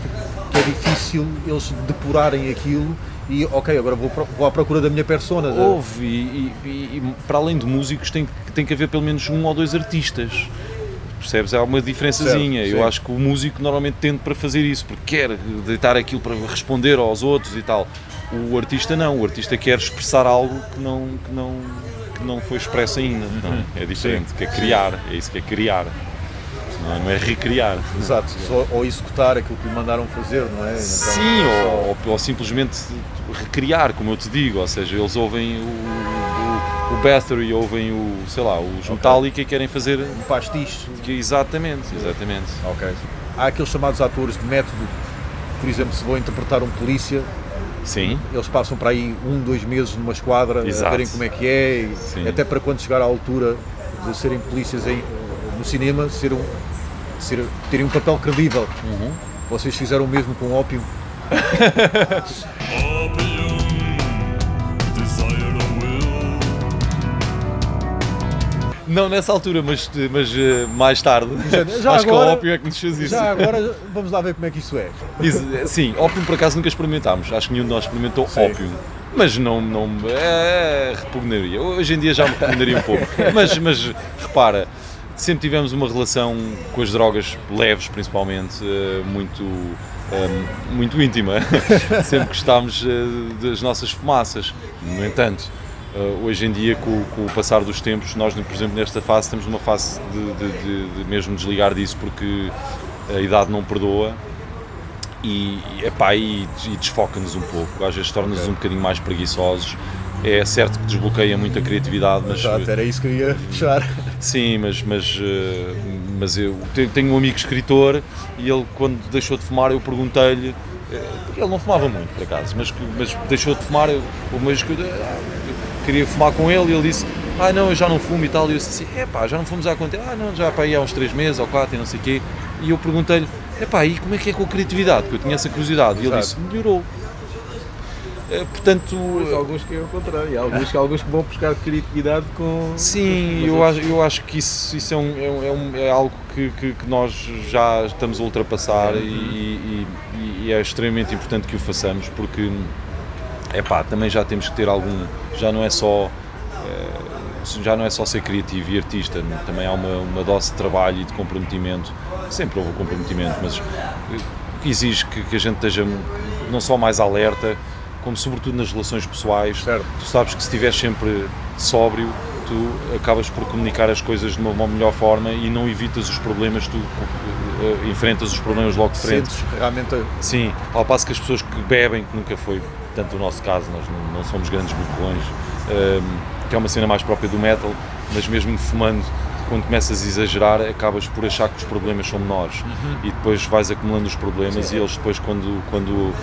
que é difícil eles depurarem aquilo e, ok, agora vou, vou à procura da minha persona. Houve, e, e, e, para além de músicos, tem, tem que haver pelo menos um ou dois artistas percebes? Há uma diferençazinha. Certo, Eu acho que o músico normalmente tende para fazer isso, porque quer deitar aquilo para responder aos outros e tal. O artista não, o artista quer expressar algo que não, que não, que não foi expresso ainda. Uhum. é diferente, Sim. quer criar, é isso que é criar. Não é, não é recriar. Exato, Só, ou executar aquilo que lhe mandaram fazer, não é? Então, Sim, ou, ou, ou simplesmente recriar, como eu te digo, ou seja, eles ouvem o o Bathory ouvem o, sei lá, os okay. Metallica e querem fazer um pastiche. Exatamente, exatamente. Ok. Há aqueles chamados atores de método, por exemplo, se vão interpretar um polícia, Sim. Eles passam para aí um, dois meses numa esquadra Exato. a verem como é que é, e até para quando chegar à altura de serem polícias em, no cinema, ser um, ser, terem um papel credível. Uhum. Vocês fizeram o mesmo com ópio. <laughs> Não nessa altura, mas, mas uh, mais tarde. Já Acho agora, que o ópio é que nos fez isso. Já agora vamos lá ver como é que isso é. Sim, ópio por acaso nunca experimentámos. Acho que nenhum de nós experimentou Sim. ópio. Mas não, não é, repugnaria. Hoje em dia já me repugnaria um pouco. <laughs> Mas, mas repara, sempre tivemos uma relação com as drogas leves, principalmente, uh, muito, muito íntima. <laughs> sempre gostámos das nossas fumaças. No entanto, hoje em dia, com, com, o passar dos tempos, nós, por exemplo, nesta fase, estamos numa fase de, de, de, de mesmo desligar disso porque a idade não perdoa e, epá, e, e desfoca-nos um pouco. Às vezes torna-nos okay. um bocadinho mais preguiçosos é certo que desbloqueia muito a criatividade, mas. Exato, era isso que eu ia puxar. Sim, mas, mas, eh, mas eu tenho um amigo escritor e ele, quando deixou de fumar, eu perguntei-lhe. Eh, ele não fumava muito, por acaso, mas, mas deixou de fumar. Eu, mas, ah, queria fumar com ele e ele disse: Ah, não, eu já não fumo e tal. E eu disse assim: É pá, já não fomos há quanto tempo? Ah, não, já para aí há uns 3 meses ou 4 e não sei o quê. E eu perguntei-lhe: É pá, e como é que é com a criatividade? Porque eu tinha essa curiosidade. E ele disse: Melhorou. Eh, portanto, Mas alguns que é o contrário, alguns, alguns que vão buscar criatividade com. Sim, eu acho, eu acho que isso, isso é, um, é, um, é, é algo que, que, que, nós já estamos a ultrapassar uhum. e, e, e, é extremamente importante que o façamos porque é pá, também já temos que ter algum. Já não é só. Eh, já não é só ser criativo e artista, também há uma, uma dose de trabalho e de comprometimento. Sempre houve comprometimento, mas que exige que, que a gente esteja não só mais alerta, como sobretudo nas relações pessoais, certo. tu sabes que se estiveres sempre sóbrio, tu acabas por comunicar as coisas de uma, uma melhor forma e não evitas os problemas, tu uh, enfrentas os problemas logo de frente. Sentes realmente. Sim, ao passo que as pessoas que bebem, que nunca foi tanto o nosso caso, nós não, não somos grandes bocões, uh, que é uma cena mais própria do metal, mas mesmo fumando quando começas a exagerar, acabas por achar que os problemas são menores uhum. e depois vais acumulando os problemas Sim. e eles depois, quando, quando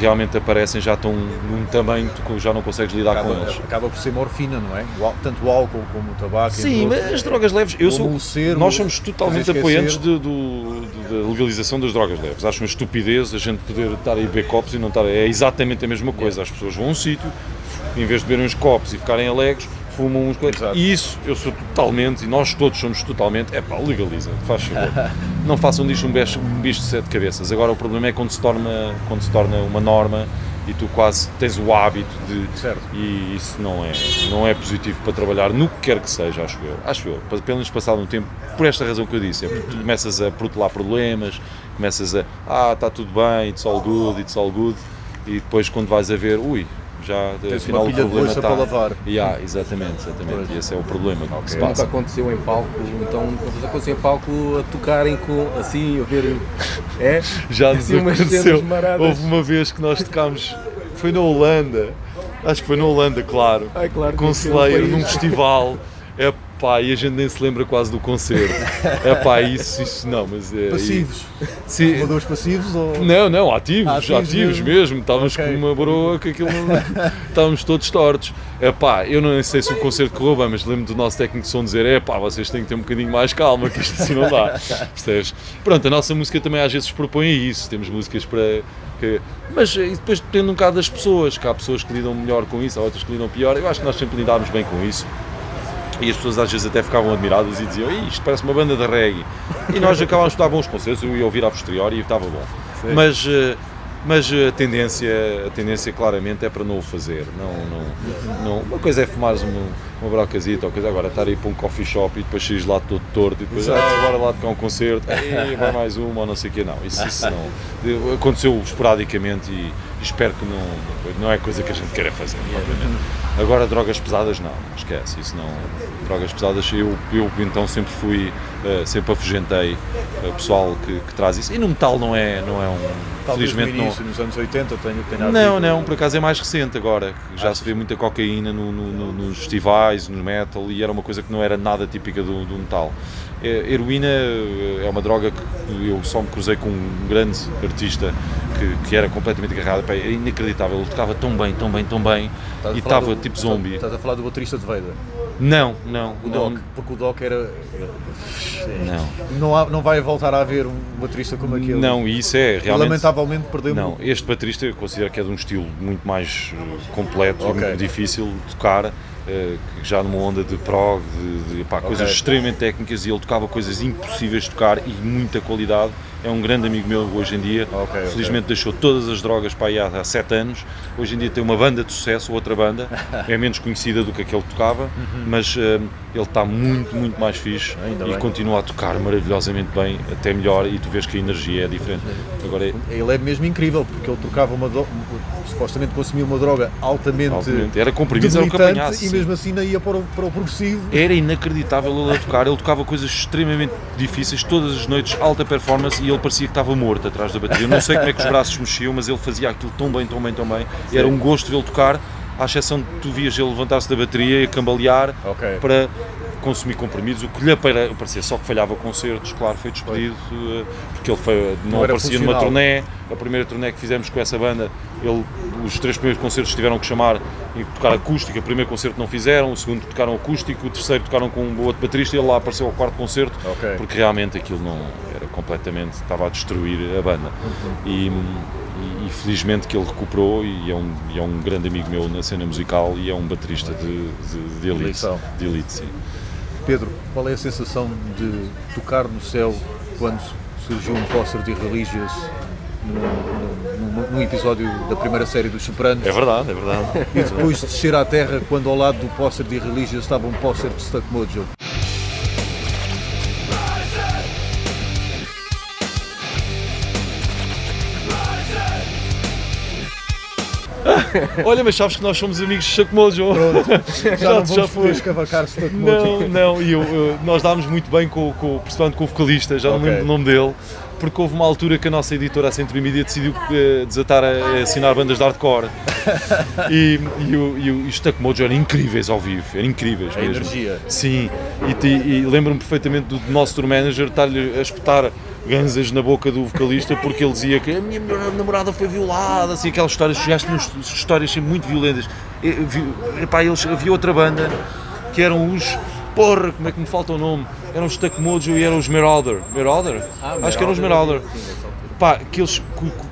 realmente aparecem, já estão num tamanho que já não consegues lidar acaba, com eles. Acaba por ser morfina, não é? Tanto o álcool como o tabaco. Sim, mas as drogas leves, eu sou, ser, nós somos totalmente apoiantes de, da legalização das drogas leves. Acho uma estupidez a gente poder estar a beber copos e não estar. É exatamente a mesma coisa. As pessoas vão a um sítio, em vez de beber uns copos e ficarem alegres, fumam uns coisas. E isso eu sou totalmente, e nós todos somos totalmente, é pá, legaliza, faz favor. <laughs> não façam disto um bicho, um bicho de sete cabeças. Agora o problema é quando se torna, quando se torna uma norma e tu quase tens o hábito de. Certo. E isso não é, não é positivo para trabalhar no que quer que seja, acho eu. Acho eu. Pelo menos passado um tempo, por esta razão que eu disse, é porque tu começas a protelar problemas, começas a. Ah, está tudo bem, it's all good, it's all good. E depois quando vais a ver, ui, já Tens afinal uma o problema está. para lavar. Yeah, exatamente, exatamente. E esse é o problema okay. que se passa. Nunca aconteceu em palco, então nunca aconteceu em palco a tocarem com assim, a verem. É? Já nos assim, aconteceu. Houve uma vez que nós tocámos, foi na Holanda, acho que foi na Holanda, claro, Ai, claro com Slayer num festival. É Pá, e a gente nem se lembra quase do concerto. É pá, isso, isso não, mas é. Passivos? Sim. Fumadores passivos ou. Não, não, ativos, ativos, ativos mesmo. Estávamos okay. com uma broa que aquilo. <laughs> Estávamos todos tortos. É pá, eu não sei se o concerto correu bem, mas lembro do nosso técnico de som dizer: é pá, vocês têm que ter um bocadinho mais calma, que isto assim não dá. <laughs> Percebes? Pronto, a nossa música também às vezes propõe isso. Temos músicas para. Que, mas depois depende um bocado das pessoas, que há pessoas que lidam melhor com isso, há outras que lidam pior. Eu acho que nós sempre lidámos bem com isso e as pessoas às vezes até ficavam admiradas e diziam isto parece uma banda de reggae e nós acabámos de dar bons concertos, eu ia ouvir a posteriori e estava bom Sim. mas eh, mas a tendência, a tendência claramente é para não o fazer. Não, não, não, uma coisa é fumares uma, uma brocazita ou coisa, agora estar aí para um coffee shop e depois saís lá todo torto e depois ah, agora lá tocar um concerto, <laughs> e vai mais uma ou não sei o quê. Não, isso, isso não. Aconteceu esporadicamente e, espero que não, não é coisa que a gente queira fazer, obviamente. Agora drogas pesadas não, esquece, isso não. Drogas pesadas eu, eu então sempre fui, uh, sempre afugentei uh, pessoal que, que, traz isso. E no metal não é, não é um. Talvez felizmente no início, não. Nos anos 80 tenho, tenho Não, não, por acaso é mais recente agora, já se vê muita cocaína no, no, no, nos festivais, no metal, e era uma coisa que não era nada típica do, do metal. É, heroína eh, é uma droga que eu só me cruzei com um grande artista que, que era completamente agarrado, é inacreditável, ele tocava tão bem, tão bem, tão bem, estás e estava tipo zombie. Estás a falar do baterista de Vader? Não, não. O não. Doc, porque o Doc era. Não. Não, há, não vai voltar a haver um baterista como aquele. Não, isso é realmente. lamentavelmente perdeu Não, este baterista eu considero que é de um estilo muito mais eh, completo okay. muito difícil de tocar. Uh, já numa onda de prog, de, de pá, okay. coisas extremamente técnicas e ele tocava coisas impossíveis de tocar e muita qualidade é um grande amigo meu hoje em dia. Okay, Felizmente okay. deixou todas as drogas para aí há, há sete anos. Hoje em dia tem uma banda de sucesso, outra banda, <laughs> é menos conhecida do que aquele que tocava, uhum. mas uh, ele está muito, muito mais fixe Ainda e bem. continua a tocar maravilhosamente bem, até melhor, e tu vês que a energia é diferente. Agora, é... Ele é mesmo incrível, porque ele trocava uma do... supostamente consumia uma droga altamente, altamente. era comprimido, era o que e mesmo assim não ia para o, para o progressivo. Era inacreditável ele a tocar, ele tocava coisas extremamente difíceis, todas as noites, alta performance, e ele parecia que estava morto atrás da bateria. Eu não sei como é que os braços mexiam, mas ele fazia aquilo tão bem, tão bem, tão bem. Era um gosto vê-lo tocar à exceção de tu vias ele levantar-se da bateria e cambalear okay. para consumir comprimidos, o que lhe parecia só que falhava concertos, claro, foi despedido eh, porque ele foi, não, não aparecia numa turnê, a primeira turnê que fizemos com essa banda, ele, os três primeiros concertos tiveram que chamar e tocar acústica, o primeiro concerto não fizeram, o segundo tocaram acústico, o terceiro tocaram com um outro baterista e ele lá apareceu ao quarto concerto, okay. porque realmente aquilo não era completamente, estava a destruir a banda. Uhum. E, e, e, felizmente que ele recuperou e é, um, e é um grande amigo meu na cena musical e é um baterista de, de, de elite. De elite sim. Pedro, qual é a sensação de tocar no céu quando surgiu um póster de Religious num, num, episódio da primeira série dos Sopranos? É verdade, é verdade. E depois descer à terra quando ao lado do póster de Religious estava um póster de Stuck Mojo? <laughs> Olha, mas sabes que nós somos amigos de Chuck Mojo. Pronto, <laughs> já, já não já foi. escavacar Chuck Mojo. Não, não, e eu, eu, nós dámos muito bem com, com, principalmente com o vocalista, já okay. não lembro o nome dele, porque houve uma altura que a nossa editora, a Centro Media, decidiu uh, desatar a, a, assinar bandas de hardcore. <laughs> e, e, o, e o Stuck Mojo eram incríveis ao vivo, eram incríveis a mesmo. energia. Sim, e, e lembro-me perfeitamente do nosso tour manager estar-lhe a espetar ganzas na boca do vocalista porque ele dizia que a minha namorada foi violada, assim, aquelas histórias, chegaste histórias sempre muito violentas. E, epá, eles, havia outra banda que eram os. Porra, como é que me falta o nome? Eram os Tuck Mojo e eram os Marauder. Marauder? Ah, Acho que eram os Marauder. Pá, que eles,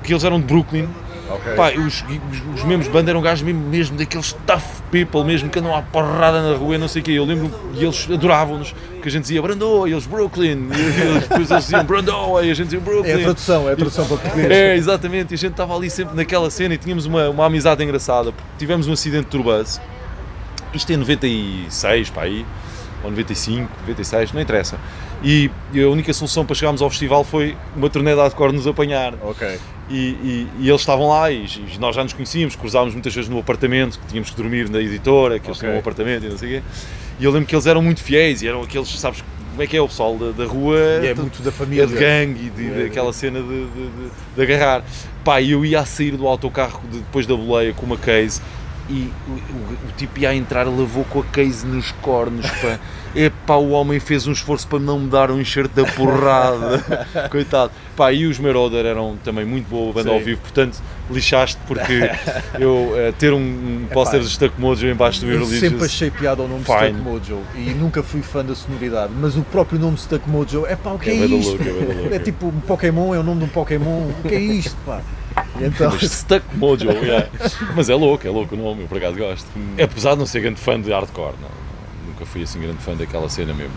que eles eram de Brooklyn Okay. Pá, os, os, os membros de banda eram gajos mesmo, mesmo daqueles tough people mesmo que andam à porrada na rua e não sei o quê. Eu lembro e eles adoravam-nos, que a gente dizia Brando, e eles Brooklyn, e depois eles diziam Brando, e a gente dizia Brooklyn. É a tradução, é a tradução para português. É, exatamente, e a gente estava ali sempre naquela cena e tínhamos uma, uma amizade engraçada, porque tivemos um acidente de turbus, isto é 96, pá, aí, ou 95, 96, não interessa. E, e a única solução para chegarmos ao festival foi uma turnê de hardcore nos apanhar. Ok. E, e, e, eles estavam lá e, e, nós já nos conhecíamos, cruzávamos muitas vezes no apartamento, que tínhamos que dormir na editora, que eles okay. tinham um apartamento e não sei o quê. E eu lembro que eles eram muito fiéis e eram aqueles, sabes como é que é o pessoal da, da rua? E é muito da família. É de gangue e de, é, daquela cena de, de, de, de agarrar. Pá, eu ia a sair do autocarro depois da boleia com uma case e o, o, o, tipo ia a entrar, levou com a case nos cornos, pá. <laughs> Epá, o homem fez um esforço para não me dar um enxerto da porrada. <laughs> Coitado. Pá, e os Marauder eram também muito boa banda Sim. ao vivo, portanto, lixaste porque <laughs> eu uh, ter um, um póster de Stuck Mojo embaixo do meu Eu sempre achei piada ao nome Fine. Stuck Mojo e nunca fui fã da sonoridade, mas o próprio nome Stuck Mojo, é pá, o que é, é isto? Louco, é, é tipo um Pokémon, é o nome de um Pokémon, o que é isto, pá? <laughs> Então... Stuck Mojo, yeah. mas é louco, é louco o nome, eu por acaso gosto. Hum. Apesar de não ser grande fã de hardcore, não nunca fui assim grande fã daquela cena mesmo.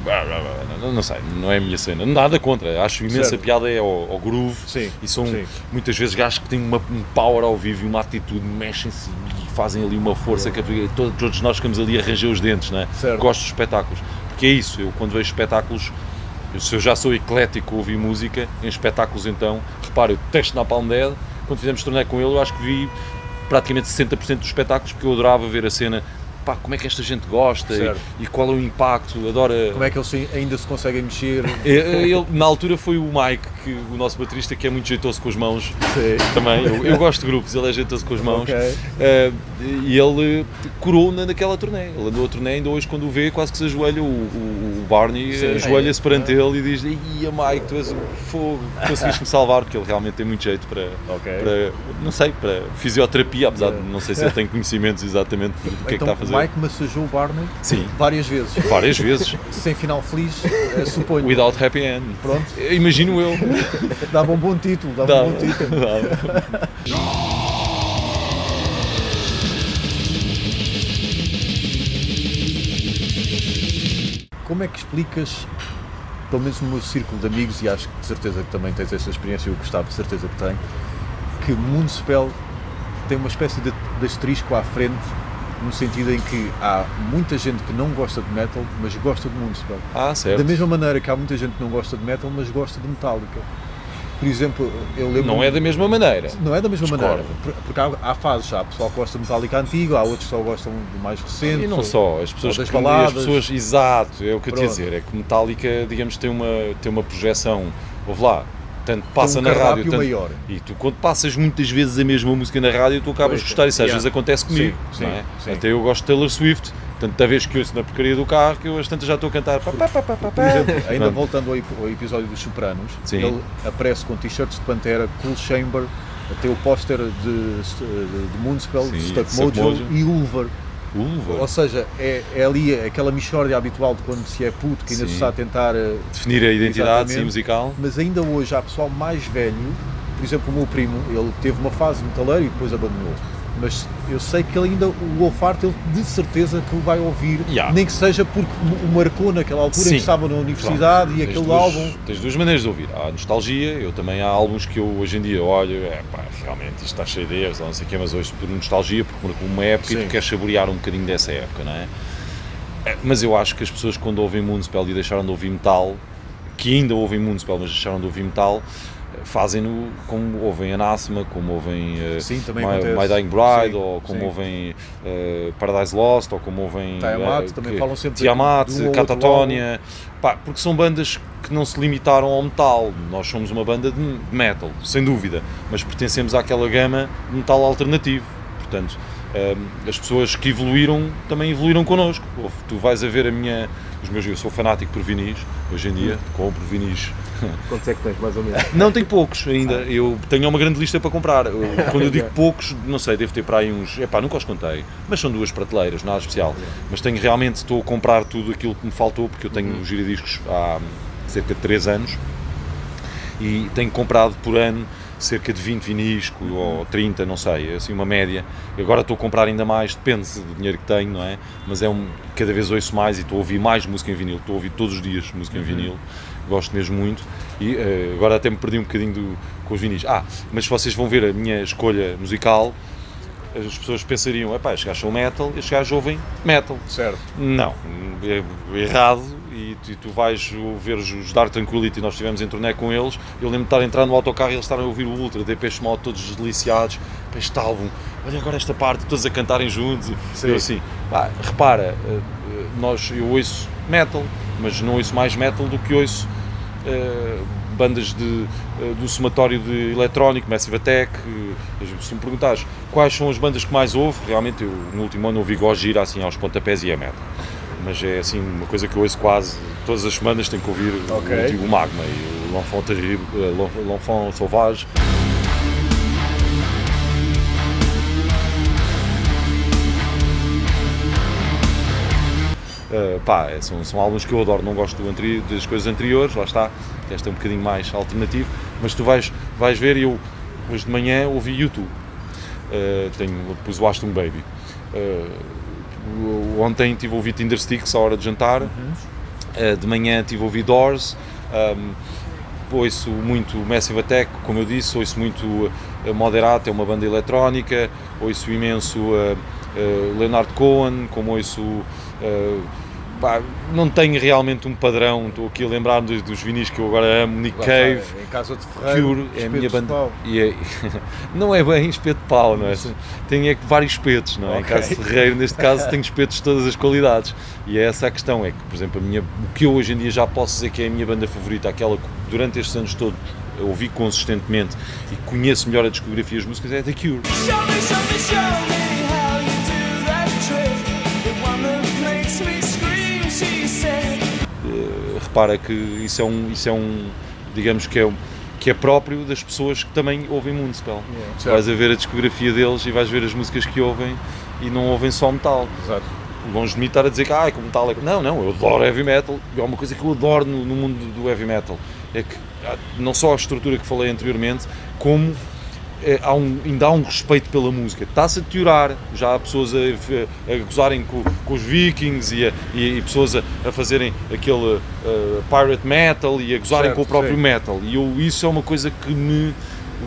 Não, não sei, não é a minha cena. Nada contra, acho imensa certo. piada é ao, ao groove sim, e são sim. muitas vezes gajos que têm uma, um power ao vivo e uma atitude, mexem-se e fazem ali uma força que todos, todos nós ficamos ali a ranger os dentes, né? Gosto dos espetáculos, porque é isso, eu quando vejo espetáculos. Eu, se eu já sou eclético ouvir música, em espetáculos então, repare, eu testo na Palm Dead, quando fizemos torneio com ele, eu acho que vi praticamente 60% dos espetáculos, porque eu adorava ver a cena pá, como é que esta gente gosta e, e, qual é o impacto, adora... Como é que eles ainda se conseguem mexer? <laughs> É, é, ele, na altura foi o Mike, que, o nosso baterista, que é muito jeitoso com as mãos Sim. também, eu, eu, <laughs> gosto de grupos, ele é jeitoso com as mãos okay. uh, e ele curou naquela turnê, ele andou a turnê ainda hoje quando o vê quase que se ajoelha, o, o, o Barney ajoelha-se perante ele e diz, ia Mike, tu és um fogo, conseguiste-me salvar, porque ele realmente tem muito jeito para, okay. para não sei, para fisioterapia, apesar de não sei se ele tem conhecimentos exatamente do que então, é que está a fazer. Mike massajou o Barney Sim. várias vezes. Várias vezes. Sem final feliz, eh, suponho. Without happy end. Pronto. Imagino eu. <laughs> dava um bom título, dava, dava. um bom título. Dava. Como é que explicas, pelo menos no meu círculo de amigos, e acho que de certeza que também tens essa experiência, o Gustavo de certeza que tem, que Municipal tem uma espécie de, de asterisco à frente no sentido em que há muita gente que não gosta de metal, mas gosta de Municipal. Ah, certo. Da mesma maneira que há muita gente que não gosta de metal, mas gosta de Metallica. Por exemplo, eu lembro. Não é da mesma maneira. Não é da mesma Discordo. maneira. Porque há, há fases, há pessoal que gosta de Metallica antigo, há outros que só gostam do mais recente. E não só, as pessoas que baladas. as pessoas, exato, é o que eu te ia Pronto. dizer, é que Metallica, digamos, tem uma, tem uma projeção, ouve lá, passa um na rádio, tanto, maior. e tu quando passas muitas vezes a mesma música na rádio, tu acabas de gostar, isso às yeah. vezes acontece comigo, Sim, não sim, é? sim. Até eu gosto de Taylor Swift, tanta vez que ouço na porcaria do carro, que eu às tantas já estou a cantar, pá, pá, pá, pá, pá, Por exemplo, ainda Pronto. voltando ao, ep- ao episódio dos Sopranos, Sim. ele aparece com t-shirts de Pantera, Cool Chamber, tem o póster de, de, de Moonspell, Sim, Stuck Stuck Mojo, Mojo. e Ulver. Uva. Ou seja, é, é ali aquela mixórdia habitual de quando se é puto, que ainda Sim. se está a tentar. eh, Definir a identidade, sim, musical. Mas ainda hoje há pessoal mais velho, por exemplo, o meu primo, ele teve uma fase metaleiro e depois abandonou. Mas eu sei que ele ainda, o Wolfart, ele de certeza que o vai ouvir, Yeah. nem que seja porque o marcou naquela altura em Sim. que estava na universidade Pronto, e aquele duas- álbum. Tens duas maneiras de ouvir. Há nostalgia, eu também há álbuns que eu hoje em dia olho, é pá, realmente isto está cheio de erros, não sei o quê, mas hoje por nostalgia, porque marcou uma época e Sim. tu queres saborear um bocadinho dessa época, não é? É, Mas eu acho que as pessoas quando ouvem Moonspell e deixaram de ouvir metal, que ainda ouvem Moonspell, mas deixaram de ouvir metal, fazem-no como ouvem Anathema, como ouvem eh, Sim, My. My Dying Bride, Sim, ou como sim. ouvem eh, Paradise Lost, ou como ouvem Tiamat, eh, também falam sempre Tiamat, um Catatonia, pá, porque são bandas que não se limitaram ao metal. Nós somos uma banda de metal, sem dúvida, mas pertencemos àquela gama de metal alternativo. Portanto, hum, as pessoas que evoluíram também evoluíram connosco. Tu vais a ver a minha. Os meus, eu sou fanático por vinis, hoje em dia, compro vinis. <laughs> Quantos é que tens, mais ou menos? <laughs> Não tenho poucos ainda, eu tenho uma grande lista para comprar. Eu- <laughs> quando eu digo poucos, não sei, devo ter para aí uns. Epá, nunca os contei, mas são duas prateleiras, nada especial. Mas tenho realmente, estou a comprar tudo aquilo que me faltou, porque eu tenho os giradiscos há cerca de 3 anos e tenho comprado por ano cerca de 20 vinis ou 30, não sei, assim uma média. Agora estou a comprar ainda mais, depende do dinheiro que tenho, não é? Mas é um, cada vez ouço mais e estou a ouvir mais música em vinil, estou a ouvir todos os dias música em vinil, gosto mesmo muito e eh, agora até me perdi um bocadinho do, com os vinis. Ah, mas se vocês vão ver a minha escolha musical, as pessoas pensariam, epá, estes gajos são metal, estes gajos ouvem metal. Certo. Não, é errado. E tu, tu vais ver os, Dark Tranquility, nós estivemos em turnê com eles. Eu lembro de estar a entrar no autocarro e eles estarem a ouvir o Ultra, Depeche Mode, todos deliciados. Para este álbum, olha agora esta parte, todos a cantarem juntos. Sim. Eu assim, pá, repara, eh, eh, nós, eu ouço metal, mas não ouço mais metal do que ouço bandas de, eh, do somatório de eletrónico, Massive Attack. eh, se me perguntares quais são as bandas que mais ouvo, realmente eu no último ano ouvi Gojira assim aos pontapés e é metal. Mas é assim uma coisa que eu ouço quase todas as semanas, tenho que ouvir o- Ok. o antigo Magma e o eh, L'Enfant- L'Enfant Sauvage. Uh, pá, é- são, são álbuns que eu adoro, não gosto das coisas anteriores, lá está, este é um bocadinho mais alternativo, mas tu vais, vais ver, eu hoje de manhã ouvi YouTube, Uh, tenho, pus o Aston Baby, Uh, ontem tive a ouvir Tindersticks à hora de jantar, Uh, de manhã tive a ouvir Doors, um, ouço muito Massive Attack, como eu disse, ouço muito uh, Moderat, é uma banda eletrónica, ouço imenso Leonard Cohen, como ouço. uh, pá, não tenho realmente um padrão, estou aqui a lembrar dos, dos vinis que eu agora amo, Nick Lá Cave. Em casa de Ferreiro, Cure é a minha banda. E é- <laughs> não é bem espeto de pau, não é? Tem é que vários espetos, não é? Em Ok. caso de Ferreiro, neste <laughs> caso, tenho espetos de todas as qualidades. E é essa a questão, é que, por exemplo, a minha, o que eu hoje em dia já posso dizer que é a minha banda favorita, aquela que durante estes anos todos ouvi consistentemente e conheço melhor a discografia e as músicas, é The Cure. Show me, show me, show me how repara que isso é um, isso é um digamos que é, um, que é próprio das pessoas que também ouvem Moonspell. Certo. Vais a ver a discografia deles e vais ver as músicas que ouvem e não ouvem só metal. Exato. Longe de mim estar a dizer que ah, como metal é... Não, não, eu adoro heavy metal. É uma coisa que eu adoro no, no mundo do heavy metal. É que ah, não só a estrutura que falei anteriormente, como eh, há um, ainda há um respeito pela música. Está-se a deteriorar, já há pessoas a, a gozarem com, com os vikings e, a- e- e pessoas a, fazerem aquele eh, pirate metal e a gozarem Certo, com o próprio sim. metal. E eu, isso é uma coisa que me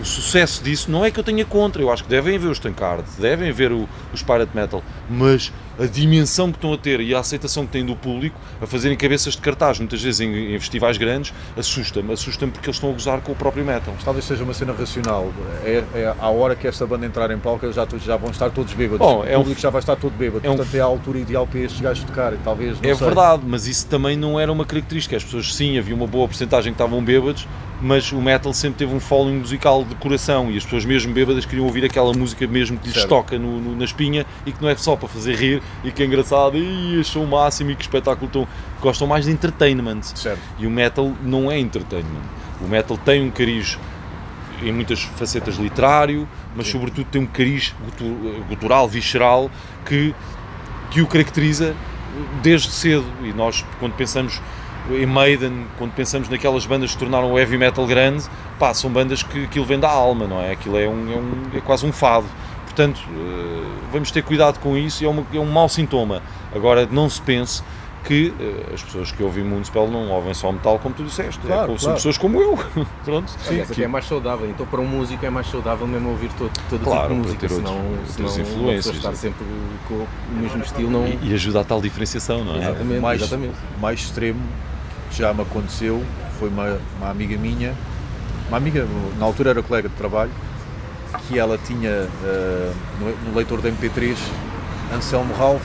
o sucesso disso não é que eu tenha contra, eu acho que devem haver os Tankard, devem haver o, os Pirate Metal, mas a dimensão que estão a ter e a aceitação que têm do público a fazerem cabeças de cartaz, muitas vezes em, em festivais grandes, assusta-me, assusta-me porque eles estão a gozar com o próprio metal. Talvez seja uma cena racional. É, é à hora que esta banda entrar em palco, já, já vão estar todos bêbados. Bom, é o um- público já vai estar todo bêbado. é um- Portanto, é a altura ideal para estes gajos tocarem. Talvez, não É sei. verdade, mas isso também não era uma característica. As pessoas, sim, havia uma boa porcentagem que estavam bêbados, mas o metal sempre teve um following musical de coração e as pessoas, mesmo bêbadas, queriam ouvir aquela música mesmo que lhes Certo. toca no, no- na espinha e que não é só para fazer rir e que é engraçado e achou o máximo e que espetáculo tão. Gostam mais de entertainment. Certo. E o metal não é entertainment. O metal tem um cariz em muitas facetas literário, mas sobretudo tem um cariz gutu- gutural, visceral, que, que o caracteriza desde cedo. E nós, quando pensamos em Maiden, quando pensamos naquelas bandas que se tornaram o heavy metal grande, pá, são bandas que aquilo vem da alma, não é? Aquilo é, um, é, um- é quase um fado. Portanto, eh, vamos ter cuidado com isso e é, uma- é um mau sintoma. Agora, não se pense que eh, as pessoas que ouvem Municipal não ouvem só metal, como tu disseste. É, Claro, são claro. pessoas como eu. <laughs> Pronto. Aliás, até é mais saudável. Então, para um músico é mais saudável mesmo ouvir todo, todo Claro, tipo de para música, ter senão, outras senão influências, estar sempre com o mesmo estilo não... E, e ajuda a tal diferenciação, não é? Exatamente, mais, exatamente. mais extremo que já me aconteceu foi uma, uma amiga minha, uma amiga, na altura era colega de trabalho, que ela tinha eh, no, no leitor da MP3 Anselmo Ralph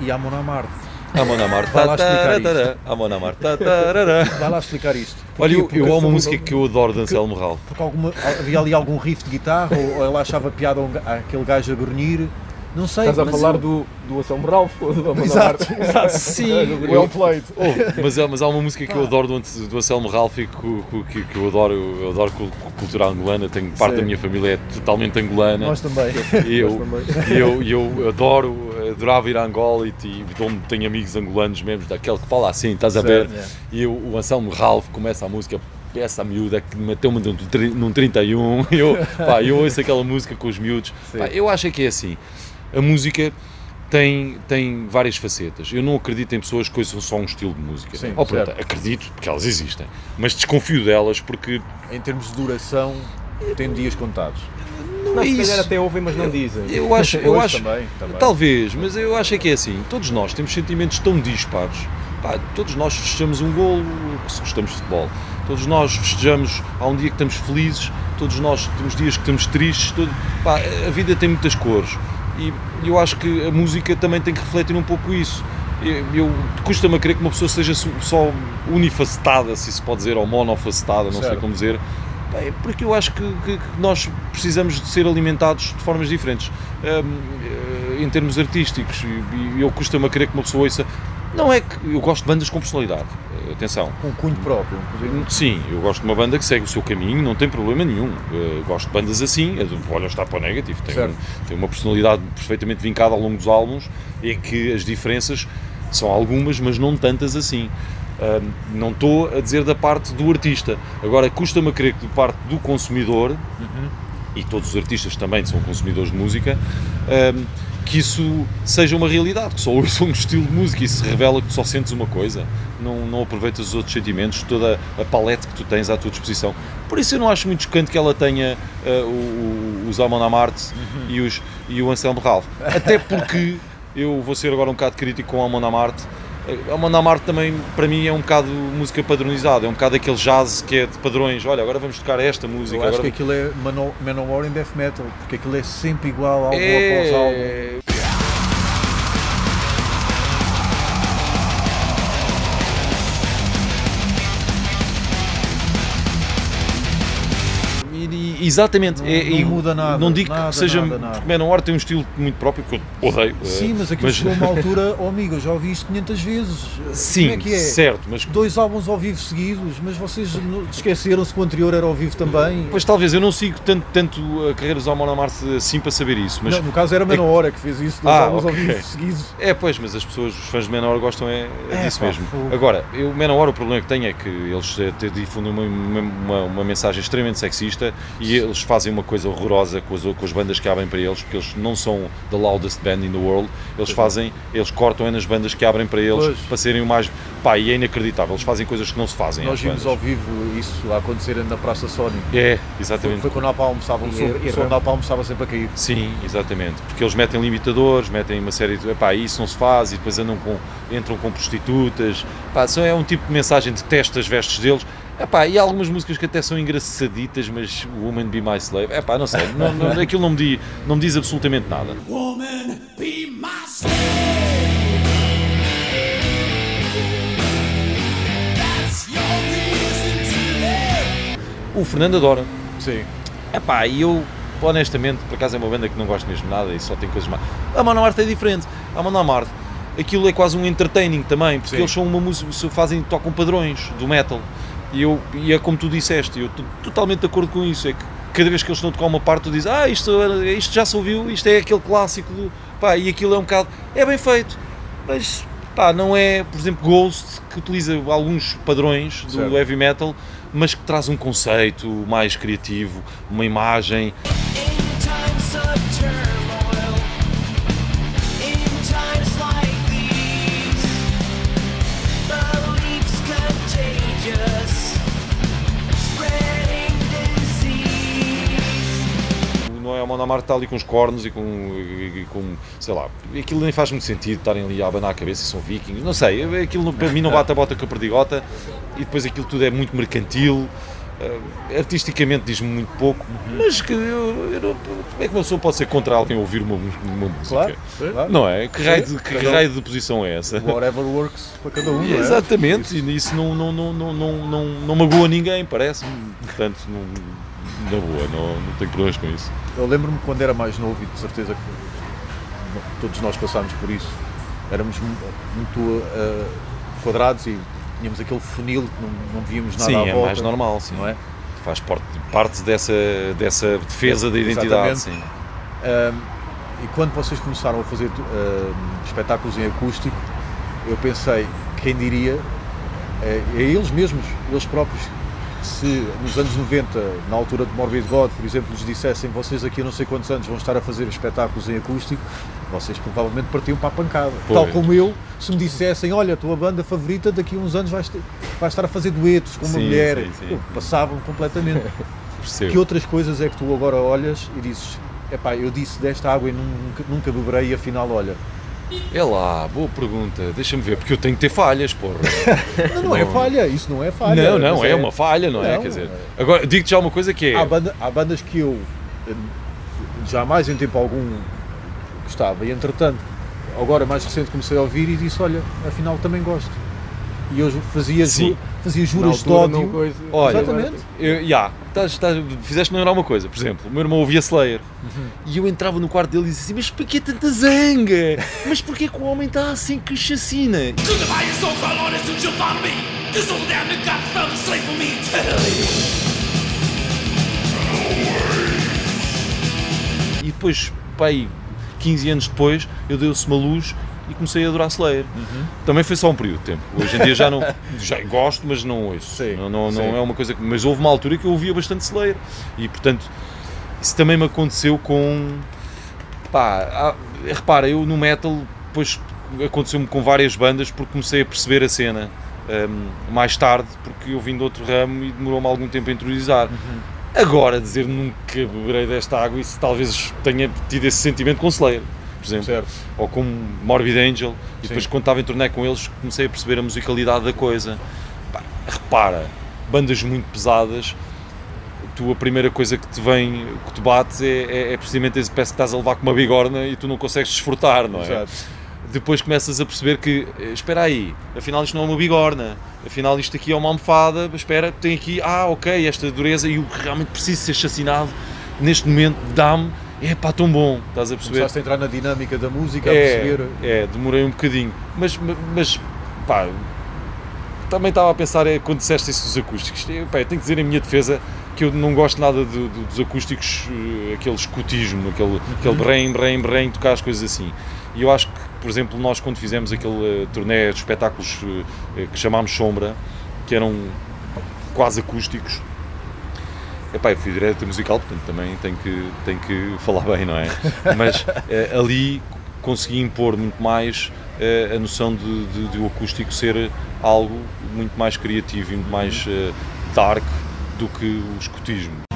e Amon Amarth. Amon Amar, Vai lá explicar isto. Amon Amar. Vai lá explicar isto. Olha, eu, eu foi- música que eu adoro de Anselmo Ralph. Porque alguma, havia ali algum riff de guitarra ou, ou ela achava piada aquele gajo a grunhir. Não sei. Estás a mas falar eu- do, do Anselmo Ralph ou do Amanda Exato, exato. <laughs> Sim, Well played. Oh, <laughs> mas, há- mas há uma música que eu adoro do, do Anselmo Ralph e que, que- que- eu adoro, eu adoro cul- cultura angolana, tenho parte Sim. da minha família é totalmente angolana. Nós também. E eu, <laughs> e eu, eu adoro, adorava ir a Angola e, e tenho amigos angolanos mesmo, daquele que fala assim, estás a ver? É. E o, o Anselmo Ralph começa a música, essa miúda que meteu-me num, num 31, eu, pá, eu ouço aquela música com os miúdos, pá, eu acho é que é assim, a música tem, tem várias facetas, eu não acredito em pessoas que ouçam só um estilo de música, Sim, Ou, pronto, acredito, porque elas existem, mas desconfio delas porque Em termos de duração, tem dias contados. não, Não, é se isso. calhar até ouvem, mas não dizem. Eu acho, <laughs> eu acho, também, também. talvez, mas eu acho é que é assim. Todos nós temos sentimentos tão dispares. Pá, todos nós festejamos um golo se gostamos de futebol. Todos nós festejamos há um dia que estamos felizes. Todos nós temos dias que estamos tristes. Todo, pá, a vida tem muitas cores e eu acho que a música também tem que refletir um pouco isso. Eu, eu- custa-me a crer que uma pessoa seja só unifacetada, se se pode dizer, ou monofacetada, não sei Certo. como dizer. Porque eu acho que, que- que nós precisamos de ser alimentados de formas diferentes, hum, eh, em termos artísticos. E, e eu custa-me a crer que uma pessoa ouça. Não é que eu gosto de bandas com personalidade, eh, atenção. Com um cunho próprio. Sim, eu gosto de uma banda que segue o seu caminho, não tem problema nenhum. Eh, gosto de bandas assim, do Olha está para o Negative, tem, um- tem uma personalidade perfeitamente vincada ao longo dos álbuns, em que as diferenças são algumas, mas não tantas assim. Não estou a dizer da parte do artista. Agora, custa-me a crer que de parte do consumidor, e todos os artistas também são consumidores de música, que isso seja uma realidade, que só ouçam um estilo de música e se revela que só sentes uma coisa, não, não aproveitas os outros sentimentos, toda a palete que tu tens à tua disposição. Por isso eu não acho muito chocante que ela tenha o, os Amon Amarth e, os, e o Anselmo Ralph. Até porque eu vou ser agora um bocado crítico com o Amon Amarth. A Amon Amarth também, para mim, é um bocado música padronizada, é um bocado aquele jazz que é de padrões. Olha, agora vamos tocar esta música. Eu acho agora que aquilo é Mano- Manowar em Death Metal, porque aquilo é sempre igual álbum após álbum. Exatamente, Não- é- não muda nada, Não digo nada, que seja. nada, nada. Porque Manowar tem um estilo muito próprio que eu odeio. eh, Sim, mas aquilo chegou a uma <laughs> altura, oh amigo, eu já ouvi isto 500 vezes. Sim, Como é que é? certo, mas Dois álbuns ao vivo seguidos, mas vocês esqueceram-se que o anterior era ao vivo também. Pois talvez, eu não sigo tanto, tanto a carreira dos Amon Amarth assim para saber isso, mas Não, no caso era Manowar que fez isso, dois Ah, álbuns ok. ao vivo seguidos. é pois, mas as pessoas, os fãs de Manowar gostam é, é É, disso pá, mesmo. fogo. Agora, eu, Manowar o problema que tem é que eles eh, difundem uma, uma, uma- uma mensagem extremamente sexista e E eles fazem uma coisa horrorosa com as, com as bandas que abrem para eles, porque eles não são the loudest band in the world. Eles fazem, eles cortam nas bandas que abrem para eles Pois. para serem o mais. Pá, e é inacreditável. Eles fazem coisas que não se fazem. Nós vimos bandas. ao vivo isso a acontecer na Praça Sony. É, Foi, exatamente. foi quando o Napalm estava, o E- som, e o som Napalm estava sempre a cair. Sim, exatamente. Porque eles metem limitadores, metem uma série de. Epá, isso não se faz e depois andam com, entram com prostitutas. Só é um tipo de mensagem de testa as vestes deles. Epá, e há algumas músicas que até são engraçaditas, mas Woman Be My Slave. Epá, não sei, não, não, aquilo não me, diz, não me diz absolutamente nada. Woman, be my slave. That's your reason to live. O Fernando adora. Sim. Epá, e eu, honestamente, por acaso é uma banda que não gosto mesmo nada e só tem coisas más. A Mano Marte é diferente. A Mano Marte, aquilo é quase um entertaining também, porque Sim. eles são uma música, fazem, tocam padrões do metal. E, eu, e é como tu disseste, eu estou totalmente de acordo com isso. É que cada vez que eles estão a tocar uma parte, tu dizes, ah, isto, isto já se ouviu, isto é aquele clássico do. Pá, e aquilo é um bocado. É bem feito, mas pá, não é, por exemplo, Ghost, que utiliza alguns padrões do Certo. heavy metal, mas que traz um conceito mais criativo, uma imagem. É Monamar está ali com os cornos e com, e- e com, sei lá, aquilo nem faz muito sentido estarem ali a abanar a cabeça e são vikings, não sei, aquilo para mim não <laughs> bate a bota com a perdigota e depois aquilo tudo é muito mercantil, eh, artisticamente diz-me muito pouco, mas que eu, eu não- como é que uma pessoa pode ser contra alguém ouvir uma, uma música? Claro. claro. Não é? Que raio, de, que Cada raio de posição é essa? Whatever works para cada um, é? Exatamente, e isso não, não, não, não, não, não, não magoa ninguém, parece-me. Portanto, não, na boa, não, não tenho problemas com isso. Eu lembro-me quando era mais novo e de certeza que todos nós passámos por isso. Éramos mu- muito ah, quadrados e tínhamos aquele funil que não, não víamos nada sim, à é volta. mais normal, sim. Não é? Faz parte, parte dessa, dessa defesa da identidade, Exatamente. sim. E quando vocês começaram a fazer ahm, espetáculos em acústico, eu pensei, quem diria, é, é eles mesmos, eles próprios, se nos anos 90, na altura de Morbid God, por exemplo, lhes dissessem vocês aqui a não sei quantos anos vão estar a fazer espetáculos em acústico, vocês provavelmente partiam para a pancada. Pois. Tal como eu, se me dissessem, olha, a tua banda favorita daqui a uns anos vai estar a fazer duetos com uma Sim, mulher, passava-me completamente. <laughs> Que outras coisas é que tu agora olhas e dizes, epá, eu disse desta água e nunca, nunca beberei e afinal, olha. É lá, boa pergunta. Deixa-me ver, porque eu tenho que ter falhas, porra. <laughs> Não, não é falha, isso não é falha. não, não, mas é, uma falha, não, é? Não, Quer dizer, é. agora digo-te já uma coisa que é. Há, banda- há bandas que eu eh, jamais em tempo algum gostava e entretanto, agora mais recente comecei a ouvir e disse, olha, afinal também gosto. E eu fazia, ju- fazia juras de ódio. coisa- Olha, Exatamente. Eu, já, estás- estás- fizeste-me lembrar uma coisa. Por exemplo, o meu irmão ouvia Slayer e eu entrava no quarto dele e dizia assim: Mas porquê tanta zanga? Mas porquê que o homem está assim que chacina? E depois, pai, 15 anos depois, eu dei-se uma luz e comecei a adorar Slayer. Também foi só um período de tempo. Hoje em dia já não. <laughs> Já gosto, mas não ouço. Sim, não, não, não é uma coisa que. Mas houve uma altura que eu ouvia bastante Slayer. E portanto, isso também me aconteceu com. Pá, há- repara, eu no metal, depois aconteceu-me com várias bandas porque comecei a perceber a cena. hum, mais tarde, porque eu vim de outro ramo e demorou-me algum tempo a interiorizar. Agora, dizer nunca beberei desta água, isso talvez tenha tido esse sentimento com Slayer, por exemplo Certo. ou como Morbid Angel, e depois Sim. quando estava em turnê com eles comecei a perceber a musicalidade da coisa. Pá, repara, bandas muito pesadas, tu a primeira coisa que te vem, que te bate é, é, é precisamente esse parece que estás a levar com uma bigorna e tu não consegues desfrutar, não é? Exato. Depois começas a perceber que, eh, espera aí, afinal isto não é uma bigorna, afinal isto aqui é uma almofada, espera, tem aqui, ah ok, esta dureza e o que realmente preciso ser chacinado, neste momento dá-me, é pá, tão bom, estás a perceber? Começaste a entrar na dinâmica da música, a É, perceber. é, demorei um bocadinho. Mas, mas pá, também estava a pensar é, quando disseste isso dos acústicos. Eu, pá, eu tenho que dizer em minha defesa que eu não gosto nada do- do- dos acústicos, eh, aquele escutismo, aquele, aquele berrem, berrem, berrem, tocar as coisas assim. E eu acho que, por exemplo, nós quando fizemos aquele eh, turnê de espetáculos eh, que chamámos Sombra, que eram quase acústicos, Epá, eu fui diretor musical, portanto também tenho que, tenho que falar bem, não é? Mas <laughs> eh, ali consegui impor muito mais eh, a noção de, de, de o acústico ser algo muito mais criativo e muito mais eh, dark do que o escutismo.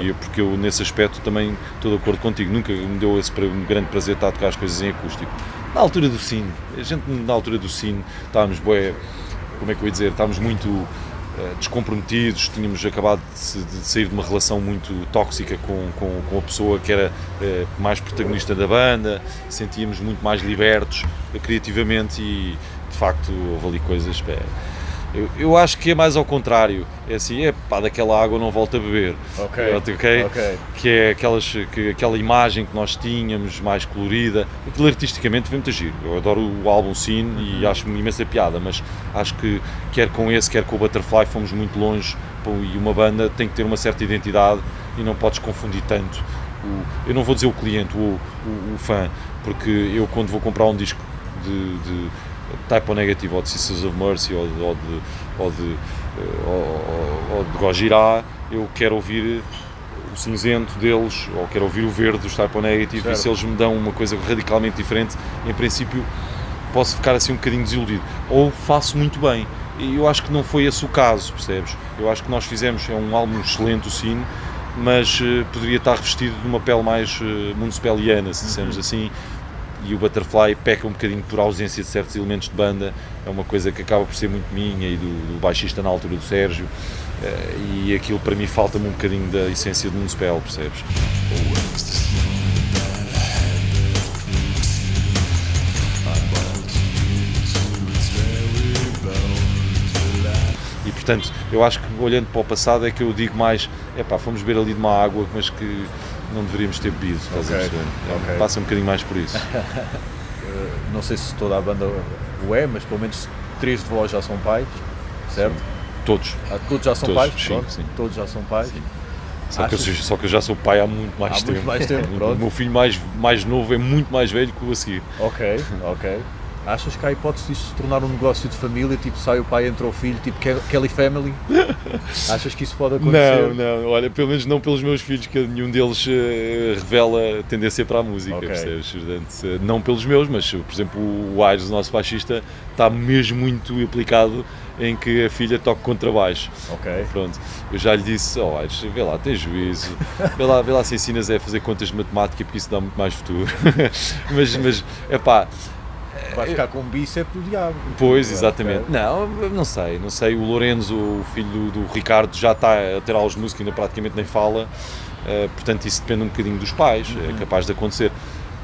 E porque eu, nesse aspecto, também estou de acordo contigo. Nunca me deu esse grande prazer estar a tocar as coisas em acústico. Na altura do Cine, a gente, na altura do Cine, estávamos, bué, como é que eu ia dizer, estávamos muito eh, descomprometidos, tínhamos acabado de, de sair de uma relação muito tóxica com, com, com a pessoa que era eh, mais protagonista da banda, sentíamos muito mais libertos eh, criativamente e, de facto, houve ali coisas. pá, eu, eu acho que é mais ao contrário. É assim, é pá, daquela água não volta a beber. Ok, ok? ok. Que é aquelas, que, aquela imagem que nós tínhamos, mais colorida. Aquilo artisticamente foi muito giro. Eu adoro o álbum Cine e acho-me imensa piada, mas acho que quer com esse, quer com o Butterfly, fomos muito longe. E uma banda tem que ter uma certa identidade e não podes confundir tanto. O, eu não vou dizer o cliente, o, o, o fã, porque eu quando vou comprar um disco de, de Type O Negative ou de Sisters of Mercy ou de, ou de, ou de, eh, ou- ou- de Gojira, eu quero ouvir o cinzento deles ou quero ouvir o verde dos Type O Negative e Certo. se eles me dão uma coisa radicalmente diferente, em princípio posso ficar assim um bocadinho desiludido. Ou faço muito bem. E eu acho que não foi esse o caso, percebes? Eu acho que nós fizemos, é um álbum excelente o Cine, mas eh, poderia estar revestido de uma pele mais uh, municipaliana, se dissermos assim, e o Butterfly peca um bocadinho por ausência de certos elementos de banda, é uma coisa que acaba por ser muito minha e do, do baixista na altura do Sérgio, eh, e aquilo para mim falta-me um bocadinho da essência do Municipal, percebes? E portanto, eu acho que olhando para o passado é que eu digo mais, é pá, fomos beber ali de uma água, mas que não deveríamos ter bebido, estás a Ok, perceber? É, ok. Passa um bocadinho mais por isso. Uh, <laughs> não sei se toda a banda o é, mas pelo menos três de vós já são pais, certo? Todos. Ah, todos já são Todos, pais? sim, sim. Todos já são pais. Só que, eu, só que eu já sou pai há muito mais Há muito tempo. mais tempo, <laughs> O meu filho mais, mais novo é muito mais velho que o a seguir. Ok, ok. <laughs> Achas que há hipótese disto se tornar um negócio de família, tipo sai o pai, entra o filho, tipo Ke- Kelly Family? <laughs> Achas que isso pode acontecer? Não, não, olha, pelo menos não pelos meus filhos, que nenhum deles eh, revela tendência para a música, Ok. percebes? Portanto, eh, não pelos meus, mas por exemplo o Aires, o nosso baixista, está mesmo muito implicado em que a filha toque contrabaixo. Ok. Pronto, eu já lhe disse, oh Aires, vê lá, tens juízo, <laughs> vê lá, vê lá se ensinas a fazer contas de matemática porque isso dá muito mais futuro. <laughs> mas, mas, é pá, Vai ficar com um bíceps do diabo. Pois, Ok. exatamente. Não, não sei, não sei. O Lorenzo, o filho do, do Ricardo, já está a ter aulas de música, ainda praticamente nem fala. eh, portanto, isso depende um bocadinho dos pais, Uhum. é capaz de acontecer.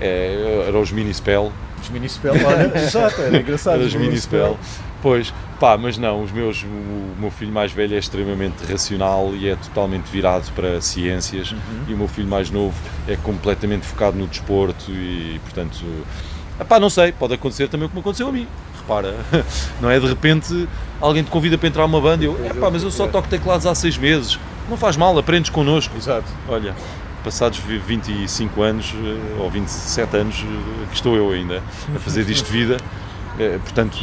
É, era os mini spell, Os mini-spell, olha, <laughs> exato, era engraçado. era os mini spell. Pois, pá, mas não, os meus, o meu filho mais velho é extremamente racional e é totalmente virado para ciências Uhum. e o meu filho mais novo é completamente focado no desporto e, portanto, pá, não sei, pode acontecer também como aconteceu a mim. Repara, <laughs> não é de repente alguém te convida para entrar numa banda e eu, pá, mas eu só toco teclados há seis meses. Não faz mal, aprendes connosco. Exato. Olha, passados vi- 25 anos eh, ou 27 anos, eh, que estou eu ainda a fazer disto vida. Eh, Portanto,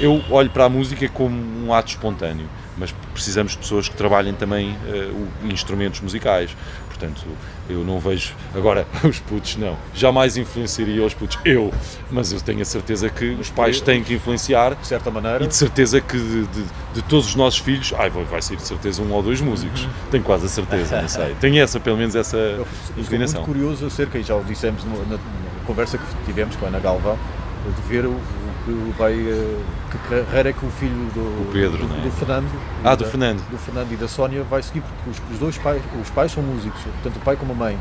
eu olho para a música como um ato espontâneo, mas precisamos de pessoas que trabalhem também o- instrumentos musicais. Portanto, eu não vejo. Agora, <laughs> os putos, não. Jamais influenciaria os putos. Eu. Mas eu tenho a certeza que os pais têm que influenciar De certa maneira. e de certeza que de, de- de todos os nossos filhos, ai, vai, vai ser de certeza um ou dois músicos. Tenho quase a certeza, não sei. Tenho essa, pelo menos essa Eu estou muito inclinação. curioso acerca, e já o dissemos na, na conversa que tivemos com a Ana Galvão, de ver o que vai. eh, que carreira é que o filho do, Pedro, do, é? do Fernando. Ah, do da- Fernando. do Fernando e da Sónia vai seguir, porque os, os dois pais, os pais são músicos, tanto o pai como a mãe.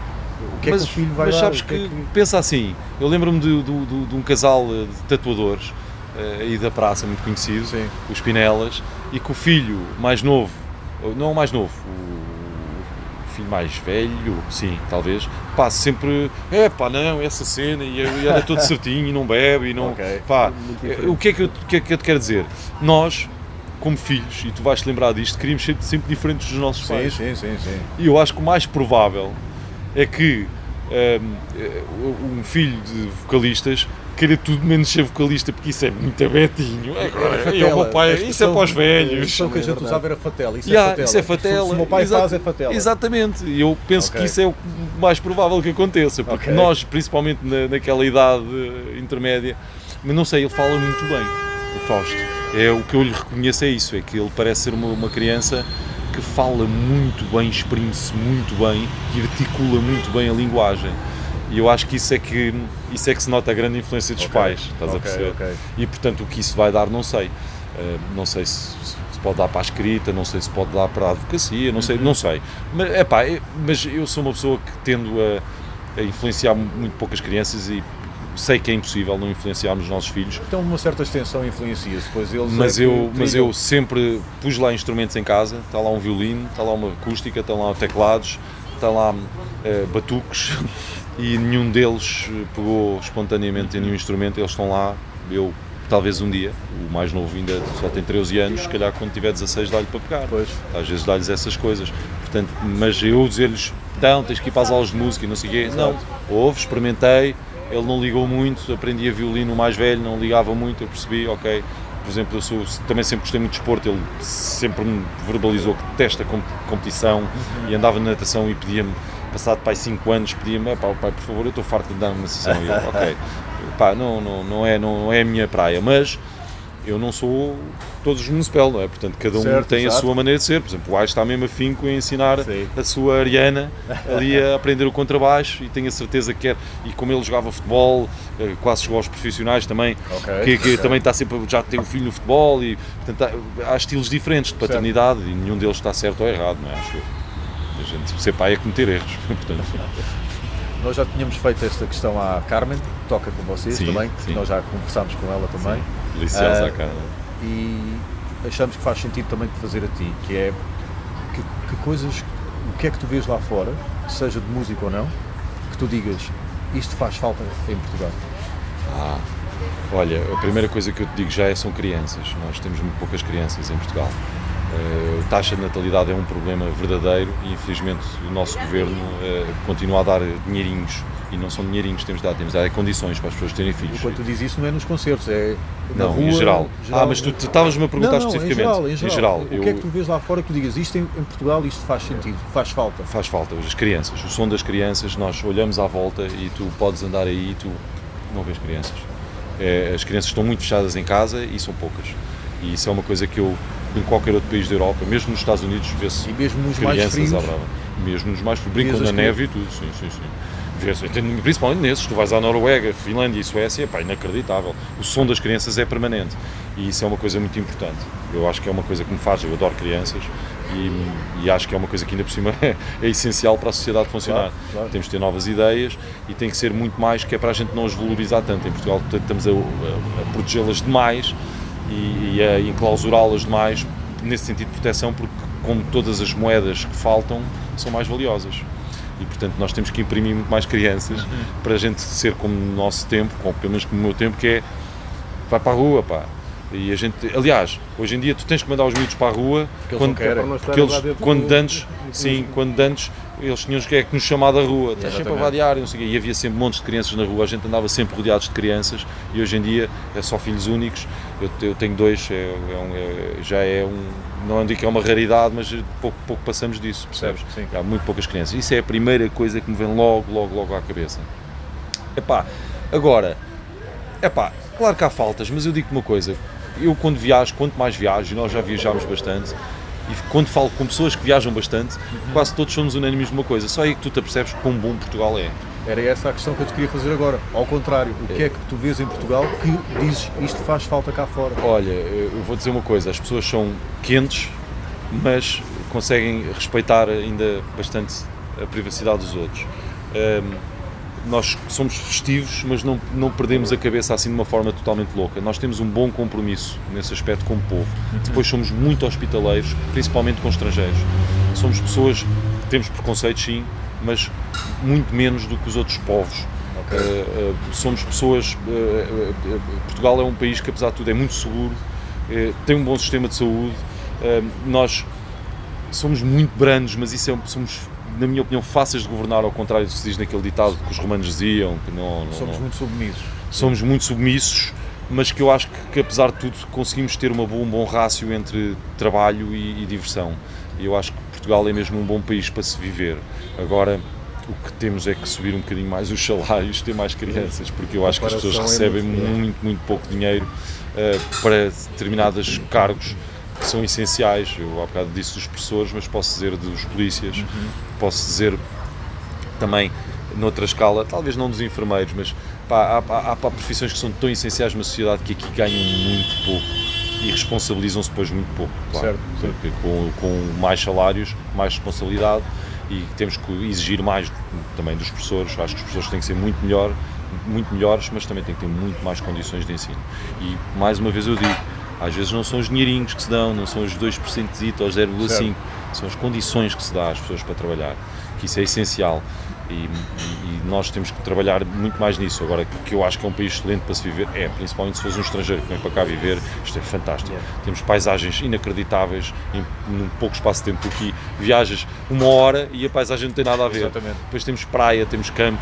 O que é mas, que o filho vai mas dar? sabes O que, é que- pensa assim, eu lembro-me de, de- de- um casal eh, de tatuadores eh, aí da praça, muito conhecido, Sim. os Pinelas, e que o filho mais novo, não o mais novo, o filho mais velho, sim, talvez, pá, sempre, é pá, não, essa cena, e e era todo <laughs> certinho, e não bebe, e não, Ok. pá, o que, é que eu, que é que eu te quero dizer? Nós, como filhos, e tu vais te lembrar disto, queríamos ser sempre diferentes dos nossos Sim, pais. sim, sim, sim. E eu acho que o mais provável é que hum, eh, um filho de vocalistas queira tudo menos ser vocalista, porque isso é muito abetinho. É, é, o meu pai, isso é para os A velhos. expressão que a gente usava era fatela. Isso Yeah, é fatela. isso é fatela. Se o meu pai Exato. faz, é fatela. Exatamente. E eu penso Ok. que isso é o mais provável que aconteça, porque Ok. nós, principalmente na, naquela idade intermédia, mas não sei, ele fala muito bem, o Fausto. É, o que eu lhe reconheço é isso, é que ele parece ser uma, uma criança que fala muito bem, exprime-se muito bem e articula muito bem a linguagem. E eu acho que isso é que, isso é que se nota a grande influência dos Ok. pais, estás a Ok, perceber? ok. E portanto o que isso vai dar não sei. Uh, não sei se, se pode dar para a escrita, não sei se pode dar para a advocacia, não sei, Uhum. não sei. Mas, epá, eu- mas eu sou uma pessoa que tendo a, a influenciar muito poucas crianças e sei que é impossível não influenciarmos os nossos filhos, Então uma certa extensão influencia-se, pois eles mas é eu, mas eu sempre pus lá instrumentos em casa, está lá um violino, está lá uma acústica, está lá teclados, está lá eh, batuques e nenhum deles eh, pegou espontaneamente em nenhum instrumento, eles estão lá, eu talvez um dia, o mais novo ainda só tem 13 anos, se calhar quando tiver 16 dá-lhe para pegar. Pois. Às vezes dá-lhes essas coisas. Portanto, mas eu dizer-lhes, então, tens que ir para as aulas de música e não sei o quê. Não, houve, experimentei, ele não ligou muito, aprendi a violino mais velho, não ligava muito, eu percebi, ok. Por exemplo, eu sou, também sempre gostei muito de desporto, ele sempre me verbalizou que detesta com- competição e andava na natação e pedia-me, passado pai 5 anos, pedia-me, "Epá, pai, por favor, eu estou farto de andar numa sessão. E eu, <laughs> ok, pá, não, não, não, é, não é a minha praia, mas eu não sou todos os municipal, não é? Portanto, cada um Certo, tem a exato. sua maneira de ser. Por exemplo, o Ais está mesmo afinco em ensinar Sim. a sua Ariana ali a <laughs> aprender o contrabaixo e tenho a certeza que quer. E como ele jogava futebol, eh, quase chegou aos profissionais também, Ok, que, que ok. também está sempre, já tem um filho no futebol e portanto, há, há estilos diferentes de paternidade e nenhum deles está certo ou errado, não é? Acho eu. Gente ser pai é cometer erros, <laughs> portanto. Nós já tínhamos feito esta questão à Carmen, que toca com vocês Sim, também, sim. nós já conversámos com ela também. Deliciosa Ah, a cara. e achamos que faz sentido também te fazer a ti, que é que, que coisas, o que é que tu vês lá fora, seja de música ou não, que tu digas isto faz falta em Portugal. Olha, a primeira coisa que eu te digo já é são crianças. Nós temos muito poucas crianças em Portugal. Eh, a taxa de natalidade é um problema verdadeiro e infelizmente o nosso governo eh, continua a dar dinheirinhos e não são dinheirinhos que temos de dar, temos de dar é condições para as pessoas terem filhos. quando tu dizes isso não é nos concertos, é na Não, rua, em geral. Ah, mas tu estavas-me a perguntar não, não, especificamente. Em geral, em geral. O eu- que é que tu vês lá fora que tu digas isto em, em Portugal, isto faz sentido, faz falta? faz falta, as crianças, o som das crianças, nós olhamos à volta e tu podes andar aí e tu não vês crianças. É, as crianças estão muito fechadas em casa e são poucas. E isso é uma coisa que eu, em qualquer outro país da Europa, mesmo nos Estados Unidos, vê-se mesmo nos mais crianças à brava. Mesmo nos mais frios, brincam na as neve e tudo, sim, sim, sim. Principalmente nesses, tu vais à Noruega, Finlândia e Suécia, pá, inacreditável. O som das crianças é permanente e isso é uma coisa muito importante. Eu acho que é uma coisa que me faz, eu adoro crianças e, e acho que é uma coisa que ainda por cima <laughs> é, essencial para a sociedade funcionar. Claro, claro. Temos de ter novas ideias e tem que ser muito mais que é para a gente não as valorizar tanto. Em Portugal estamos a, a- a protegê-las demais e, e a enclausurá-las demais nesse sentido de proteção, porque como todas as moedas que faltam são mais valiosas. E portanto nós temos que imprimir muito mais crianças para a gente ser como no nosso tempo, como, pelo menos como o meu tempo, que é vai para a rua, pá. E a gente, aliás, hoje em dia tu tens que mandar os miúdos para a rua eles quando, porque eles, quando antes, sim, quando antes eles tinham que, é que nos chamar da rua, estás sempre a vadiar, e não sei o quê. e havia sempre montes de crianças na rua, a gente andava sempre rodeados de crianças e hoje em dia é só filhos únicos. Eu, eu tenho dois, é, é um- é- já é um, não digo que é uma raridade, mas pouco, pouco passamos disso, percebes? Sim. Há muito poucas crianças. Isso é a primeira coisa que me vem logo, logo, logo à cabeça. Epá, agora, epá, claro que há faltas, mas eu digo uma coisa, eu quando viajo, quanto mais viajo, e nós já viajámos bastante, e quando falo com pessoas que viajam bastante, quase todos somos unânimes numa coisa, só aí que tu te apercebes quão bom Portugal é. Era essa a questão que eu te queria fazer agora. Ao contrário, o que é que tu vês em Portugal que dizes isto faz falta cá fora? Olha, eu vou dizer uma coisa, as pessoas são quentes, mas conseguem respeitar ainda bastante a privacidade dos outros. Hum, nós somos festivos, mas não, não perdemos a cabeça assim de uma forma totalmente louca. Nós temos um bom compromisso nesse aspecto como povo. Depois somos muito hospitaleiros, principalmente com estrangeiros. Somos pessoas, temos preconceitos sim, mas muito menos do que os outros povos. Uh, uh, somos pessoas. Uh, Portugal é um país que, apesar de tudo, é muito seguro, tem um bom sistema de saúde. nós somos muito brandos, mas isso é, somos, na minha opinião, fáceis de governar, ao contrário do que se diz naquele ditado que os romanos diziam. Que não, não Somos não, muito submissos. somos muito submissos, mas que eu acho que, que, apesar de tudo conseguimos ter uma boa, um bom rácio entre trabalho e, e diversão. Eu acho que Portugal é mesmo um bom país para se viver. Agora, o que temos é que subir um bocadinho mais os salários, ter mais crianças, porque eu acho que as pessoas é recebem muito grande. muito, muito pouco dinheiro eh, para determinados cargos que são essenciais. Eu há bocado disse dos professores, mas posso dizer dos polícias, Uhum. posso dizer também noutra escala, talvez não dos enfermeiros, mas pá, há, há, há profissões que são tão essenciais numa sociedade que aqui ganham muito pouco e responsabilizam-se depois muito pouco. Claro, Certo, Porque com, com mais salários, mais responsabilidade e temos que exigir mais também dos professores. Acho que os professores têm que ser muito melhor, muito melhores, mas também têm que ter muito mais condições de ensino. E mais uma vez eu digo, às vezes não são os dinheirinhos que se dão, não são os 2% ou os 0,5%, são as condições que se dá às pessoas para trabalhar, que isso é essencial. E, e- e nós temos que trabalhar muito mais nisso. Agora, que eu acho que é um país excelente para se viver, é, principalmente se fores um estrangeiro que vem para cá viver, isto é fantástico. Temos paisagens inacreditáveis em num pouco espaço de tempo, porque viajas uma hora e a paisagem não tem nada a ver. Exatamente. Depois temos praia, temos campo,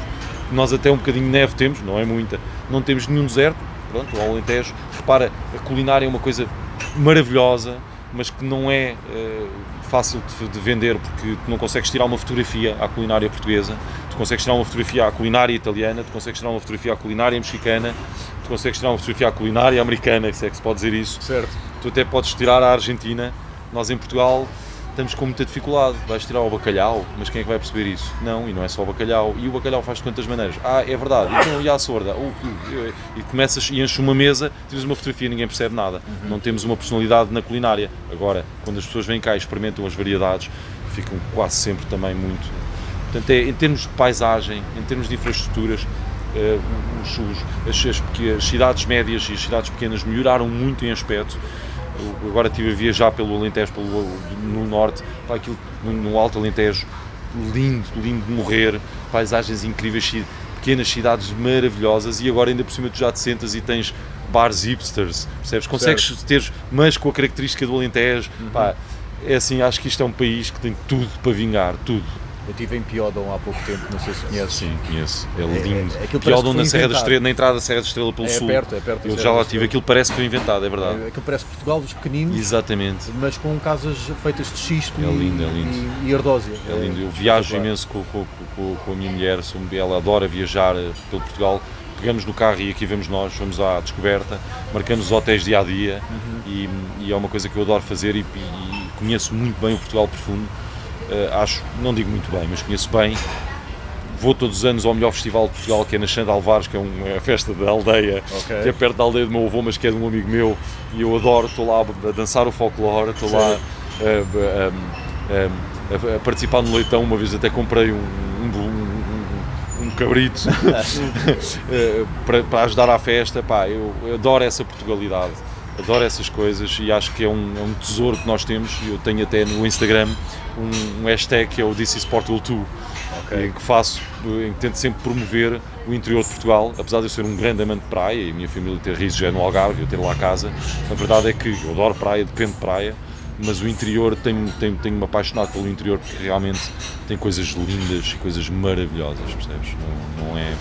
nós até um bocadinho de neve temos, não é muita, não temos nenhum deserto, pronto, o Alentejo. Repara, a culinária é uma coisa maravilhosa, mas que não é eh, fácil de, de vender porque tu não consegues tirar uma fotografia à culinária portuguesa, tu consegues tirar uma fotografia à culinária italiana, tu consegues tirar uma fotografia à culinária mexicana, tu consegues tirar uma fotografia à culinária americana, se é que se pode dizer isso. Certo. Tu até podes tirar a Argentina, nós em Portugal estamos com muita dificuldade. Vais tirar o bacalhau, mas quem é que vai perceber isso? Não, e não é só o bacalhau. E o bacalhau faz de quantas maneiras? Ah, é verdade. Então, e a sorda? Oh, uh, e começas e enches uma mesa, tiras uma fotografia ninguém percebe nada. Não temos uma personalidade na culinária. Agora, quando as pessoas vêm cá e experimentam as variedades, ficam quase sempre também muito. Portanto, é, em termos de paisagem, em termos de infraestruturas, eh, os- os- as, as as cidades médias e as cidades pequenas melhoraram muito em aspecto. Eu agora estive a viajar pelo Alentejo, pelo, no norte, para aquilo, no, no Alto Alentejo, lindo, lindo de morrer, paisagens incríveis, pequenas cidades maravilhosas e agora ainda por cima tu já te sentas e tens bars hipsters, percebes? Consegues ter, mas com a característica do Alentejo, pá, é assim, acho que isto é um país que tem tudo para vingar, tudo. Eu estive em Piodon há pouco tempo, não sei se conheces. Sim, conheço. É lindo. é- aquilo parece Piodon na Serra da. Estrela, na entrada da Serra da Estrela pelo É sul. perto, é perto Eu Serra já lá Estrela. tive, aquilo parece que foi inventado, é verdade. É, Aquilo parece Portugal dos pequeninos, Exatamente. mas com casas feitas de xisto É e, lindo, é lindo. e, e ardósia. É lindo. Eu viajo espetacular. imenso com, com, com, com a minha mulher, ela adora viajar eh, pelo Portugal. Pegamos no carro e aqui vemos nós, vamos à descoberta, marcamos os hotéis dia a dia e, e é uma coisa que eu adoro fazer e, e conheço muito bem o Portugal profundo. Eh, acho, não digo muito bem, mas conheço bem. Vou todos os anos ao melhor festival de Portugal, que é na Xanda Alvares, que é um- é a festa da aldeia, Ok. que é perto da aldeia do meu avô, mas que é de um amigo meu, e eu adoro, estou lá a dançar o folclore, estou lá eh, a, a- a- a participar no leitão, uma vez até comprei um, um, um- um cabrito <laughs> <laughs> eh, para, para ajudar à festa, pá, eu adoro essa Portugalidade, adoro essas coisas e acho que é um, é um tesouro que nós temos, eu tenho até no Instagram um, um hashtag que é o This is Portugal 2, em que faço, em que tento sempre promover o interior de Portugal, apesar de eu ser um grande amante de praia e a minha família ter risos é no Algarve, eu ter lá casa, a verdade é que eu adoro praia, depende de praia, mas o interior tenho, tenho, tenho-me apaixonado pelo interior porque realmente tem coisas lindas e coisas maravilhosas, percebes? Não, não é.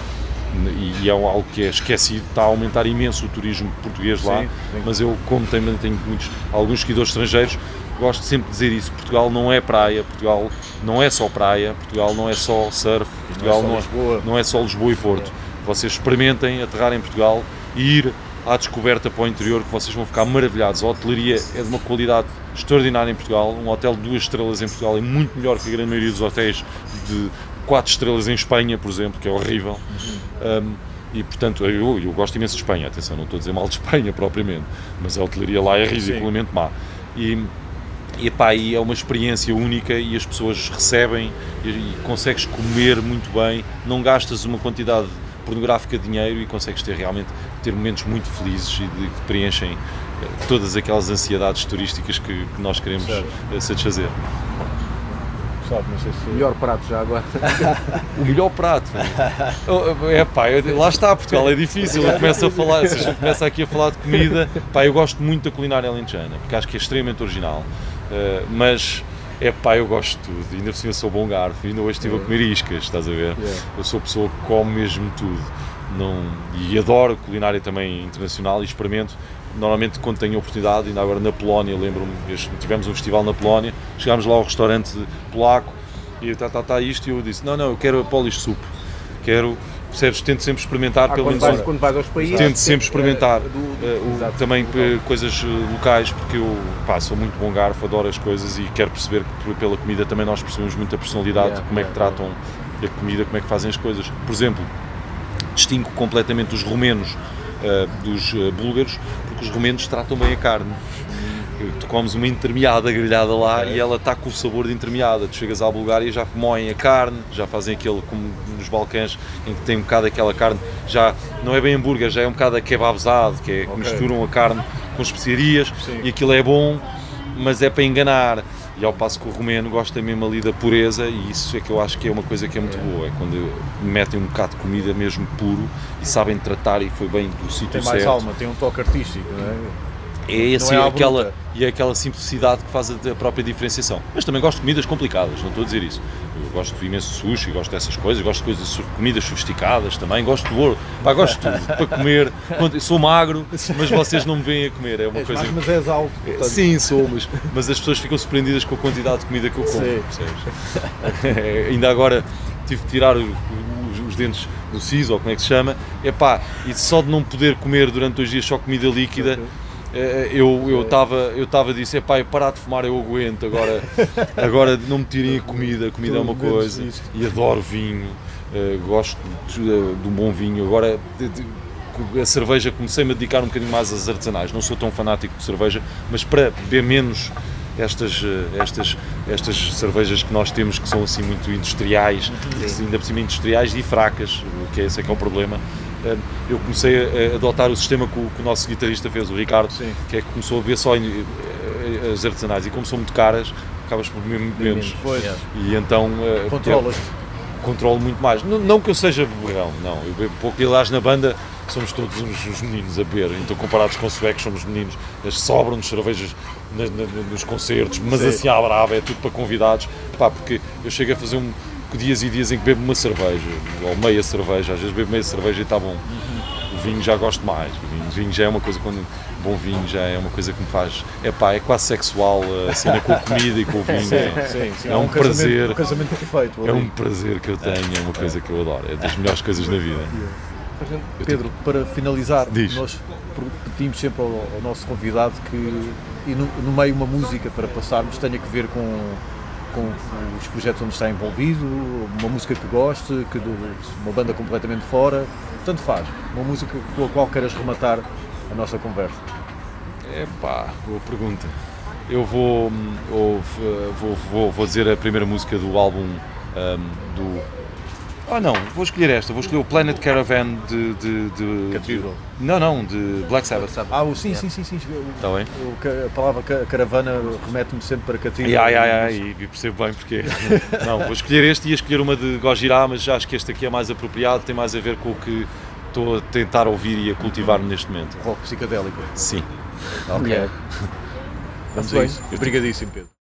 E, é algo que é esquecido, está a aumentar imenso o turismo português lá, Sim, sim. mas eu, como também tenho muitos, alguns seguidores estrangeiros, gosto sempre de dizer isso: Portugal não é praia, Portugal não é só praia, Portugal não é só surf, Portugal só não Lisboa. não é só Lisboa e Porto. Vocês experimentem aterrar em Portugal e ir à descoberta para o interior, que vocês vão ficar maravilhados. A hotelaria é de uma qualidade extraordinária em Portugal. Um hotel de duas estrelas em Portugal é muito melhor que a grande maioria dos hotéis de quatro estrelas em Espanha, por exemplo, que é horrível. Um, e portanto, eu, eu gosto imenso de Espanha, atenção, não estou a dizer mal de Espanha <laughs> propriamente, mas a hotelaria lá é ridiculamente má. E, e pá, e é uma experiência única e as pessoas recebem e, e consegues comer muito bem, não gastas uma quantidade pornográfica de dinheiro e consegues ter realmente ter momentos muito felizes e de, que preenchem eh, todas aquelas ansiedades turísticas que, que nós queremos eh, satisfazer. Sabe, não sei se... Melhor prato já agora. O <laughs> melhor prato. Oh, É pá, eu- lá está, Portugal é difícil. Eu começo a falar, se a gente começa aqui a falar de comida, pá, eu gosto muito da culinária alentejana, porque acho que é extremamente original. Uh, mas é pá, eu gosto de tudo. Ainda por cima sou bom garfo, ainda hoje estive a comer iscas, estás a ver? Eu sou pessoa que come mesmo tudo. Não, e adoro culinária também internacional e experimento. Normalmente, quando tenho oportunidade, ainda agora na Polónia, lembro-me, tivemos um festival na Polónia, chegámos lá ao restaurante polaco e tá, tá, tá isto, e eu disse: Não, não, eu quero a Polish soup, quero, percebes? Tento sempre experimentar, Ah, pelo quando, menos. vais, quando vais aos países. Tento sempre experimentar eh, do- eh, o- exato, também local. eh, coisas eh, locais, porque eu pá, sou muito bom garfo, adoro as coisas e quero perceber que pela comida também nós percebemos muito a personalidade, Yeah, como é que yeah, tratam a comida, como é que fazem as coisas. Por exemplo, distingo completamente os romenos eh, dos eh, búlgaros, porque os romenos tratam bem a carne. Tu comes uma intermeada grelhada lá e ela está com o sabor de intermeada. Tu chegas à Bulgária e já moem a carne, já fazem aquele como nos Balcãs, em que tem um bocado aquela carne, já não é bem hambúrguer, já é um bocado kebabzado, que é que misturam a carne com especiarias e aquilo é bom, mas é para enganar. E ao passo que o romeno gosta mesmo ali da pureza e isso é que eu acho que é uma coisa que é muito boa, é quando metem um bocado de comida mesmo puro e sabem tratar e foi bem do sítio Tem mais certo. alma, tem um toque artístico, não é? É assim, Não é aquela, bruta. e é aquela simplicidade que faz a, a própria diferenciação. Mas também gosto de comidas complicadas, não estou a dizer isso. Eu gosto de imenso sushi, gosto dessas coisas, gosto de coisas, comidas sofisticadas também, gosto de ouro, pá, gosto de tudo, para comer. Sou magro, mas vocês não me veem a comer, é uma És coisa... mais, mas és alto. portanto, Sim, sou, mas, mas as pessoas ficam surpreendidas com a quantidade de comida que eu como. É, <laughs> ainda agora tive de tirar os, os dentes do siso, ou como é que se chama, epá, e só de não poder comer durante dois dias só comida líquida, eh, eu eu estava eu estava a dizer, eu parar de fumar eu aguento, agora, <laughs> agora não me tirem a comida, a comida é uma coisa, e adoro vinho, eh, gosto de, de um bom vinho, agora a cerveja comecei-me a dedicar um bocadinho mais às artesanais, não sou tão fanático de cerveja, mas para beber menos estas, eh, estas, estas cervejas que nós temos que são assim muito industriais, ainda por cima industriais e fracas, que é esse é que é o problema. Eu comecei a adotar o sistema que o, que o nosso guitarrista fez, o Ricardo, Sim. que é que começou a beber só eh, as artesanais e como são muito caras, acabas por beber muito menos. Pois, E então eh, controlas-te. controlo muito mais. Não, não que eu seja berrão, não. Eu bebo pouco. E aliás, na banda somos todos uns, uns meninos a beber. Então, comparados com suecos, somos meninos. Sobram-nos cervejas na- na- nos concertos, mas Sim. assim à brava, é tudo para convidados. Pá, porque eu chego a fazer um, dias e dias em que bebo uma cerveja, ou meia cerveja, às vezes bebo meia cerveja e está bom. O vinho já gosto mais. O vinho, o vinho já é uma coisa, quando bom vinho já é uma coisa que me faz. É pá, é quase sexual a cena com a comida e com o vinho. Sim, sim. É um casamento- prazer. Um casamento perfeito. É um prazer que eu tenho, é uma coisa que eu adoro, é das melhores coisas na vida. Pedro, para finalizar, Diz. nós pedimos sempre ao, ao nosso convidado que, e no, no meio uma música para passarmos, tenha que ver com, com os projetos onde está envolvido, uma música que goste, que do- uma banda completamente fora, tanto faz. Uma música com a qual queiras rematar a nossa conversa. Epá, boa pergunta. Eu vou, hum, ou, vou, vou, vou dizer a primeira música do álbum hum, do. Ah não, vou escolher esta, vou escolher o Planet Caravan de. de, de, Cathedral. de- não, não, de Black Sabbath. Ah, o- sim, sim, sim, sim. O- Está bem? o a palavra ca- caravana remete-me sempre para Catinga. E, ai, ai, ai, e percebo bem porque. <laughs> não, vou escolher este e ia escolher uma de Gojira, mas já acho que este aqui é mais apropriado, tem mais a ver com o que estou a tentar ouvir e a cultivar neste momento. Rock psicadélico. Sim. Ok. Yeah. <laughs> Vamos a isso. Obrigadíssimo, Pedro.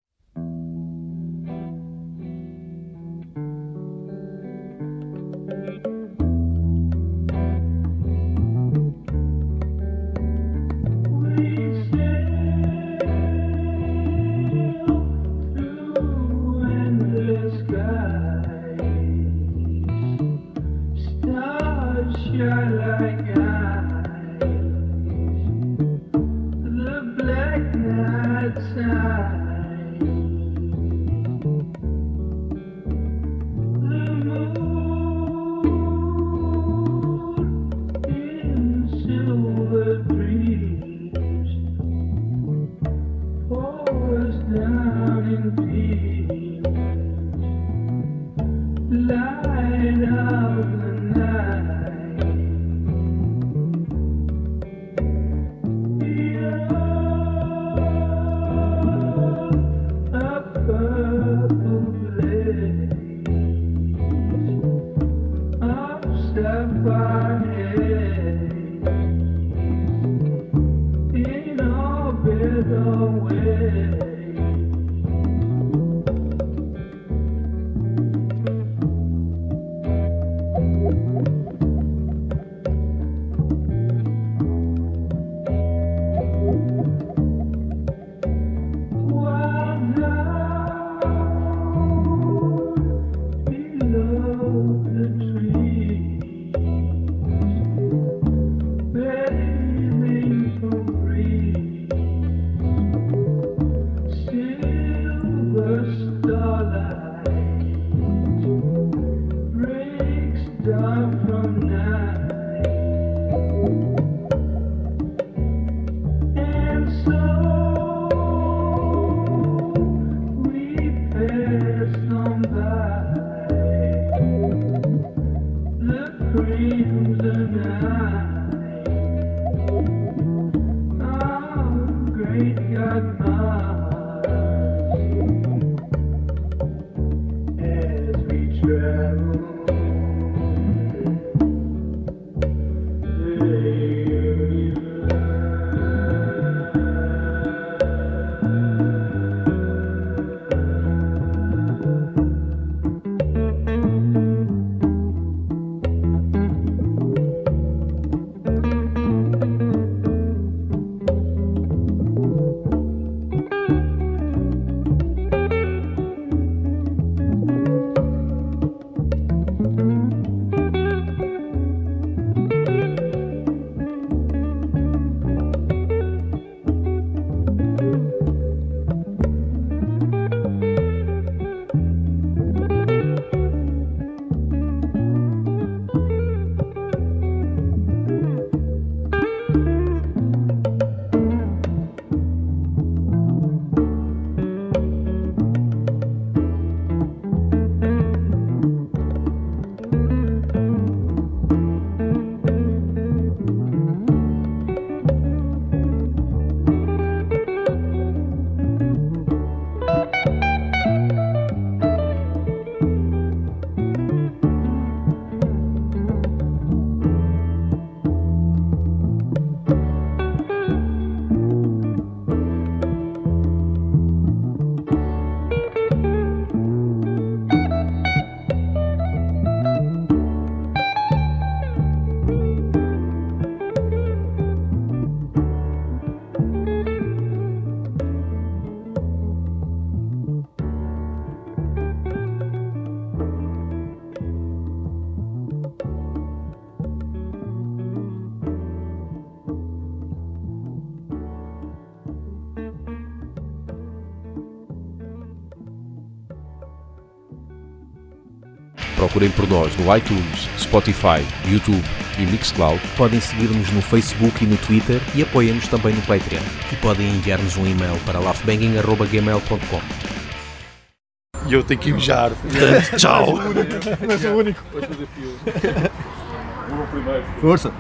ah. Procurem por nós no iTunes, Spotify, YouTube e Mixcloud. Podem seguir-nos no Facebook e no Twitter e apoiem-nos também no Patreon. E podem enviar-nos um e-mail para laughbanging.gmail.com E eu tenho que mijar. Portanto, tchau. Hoje o desafio. Força.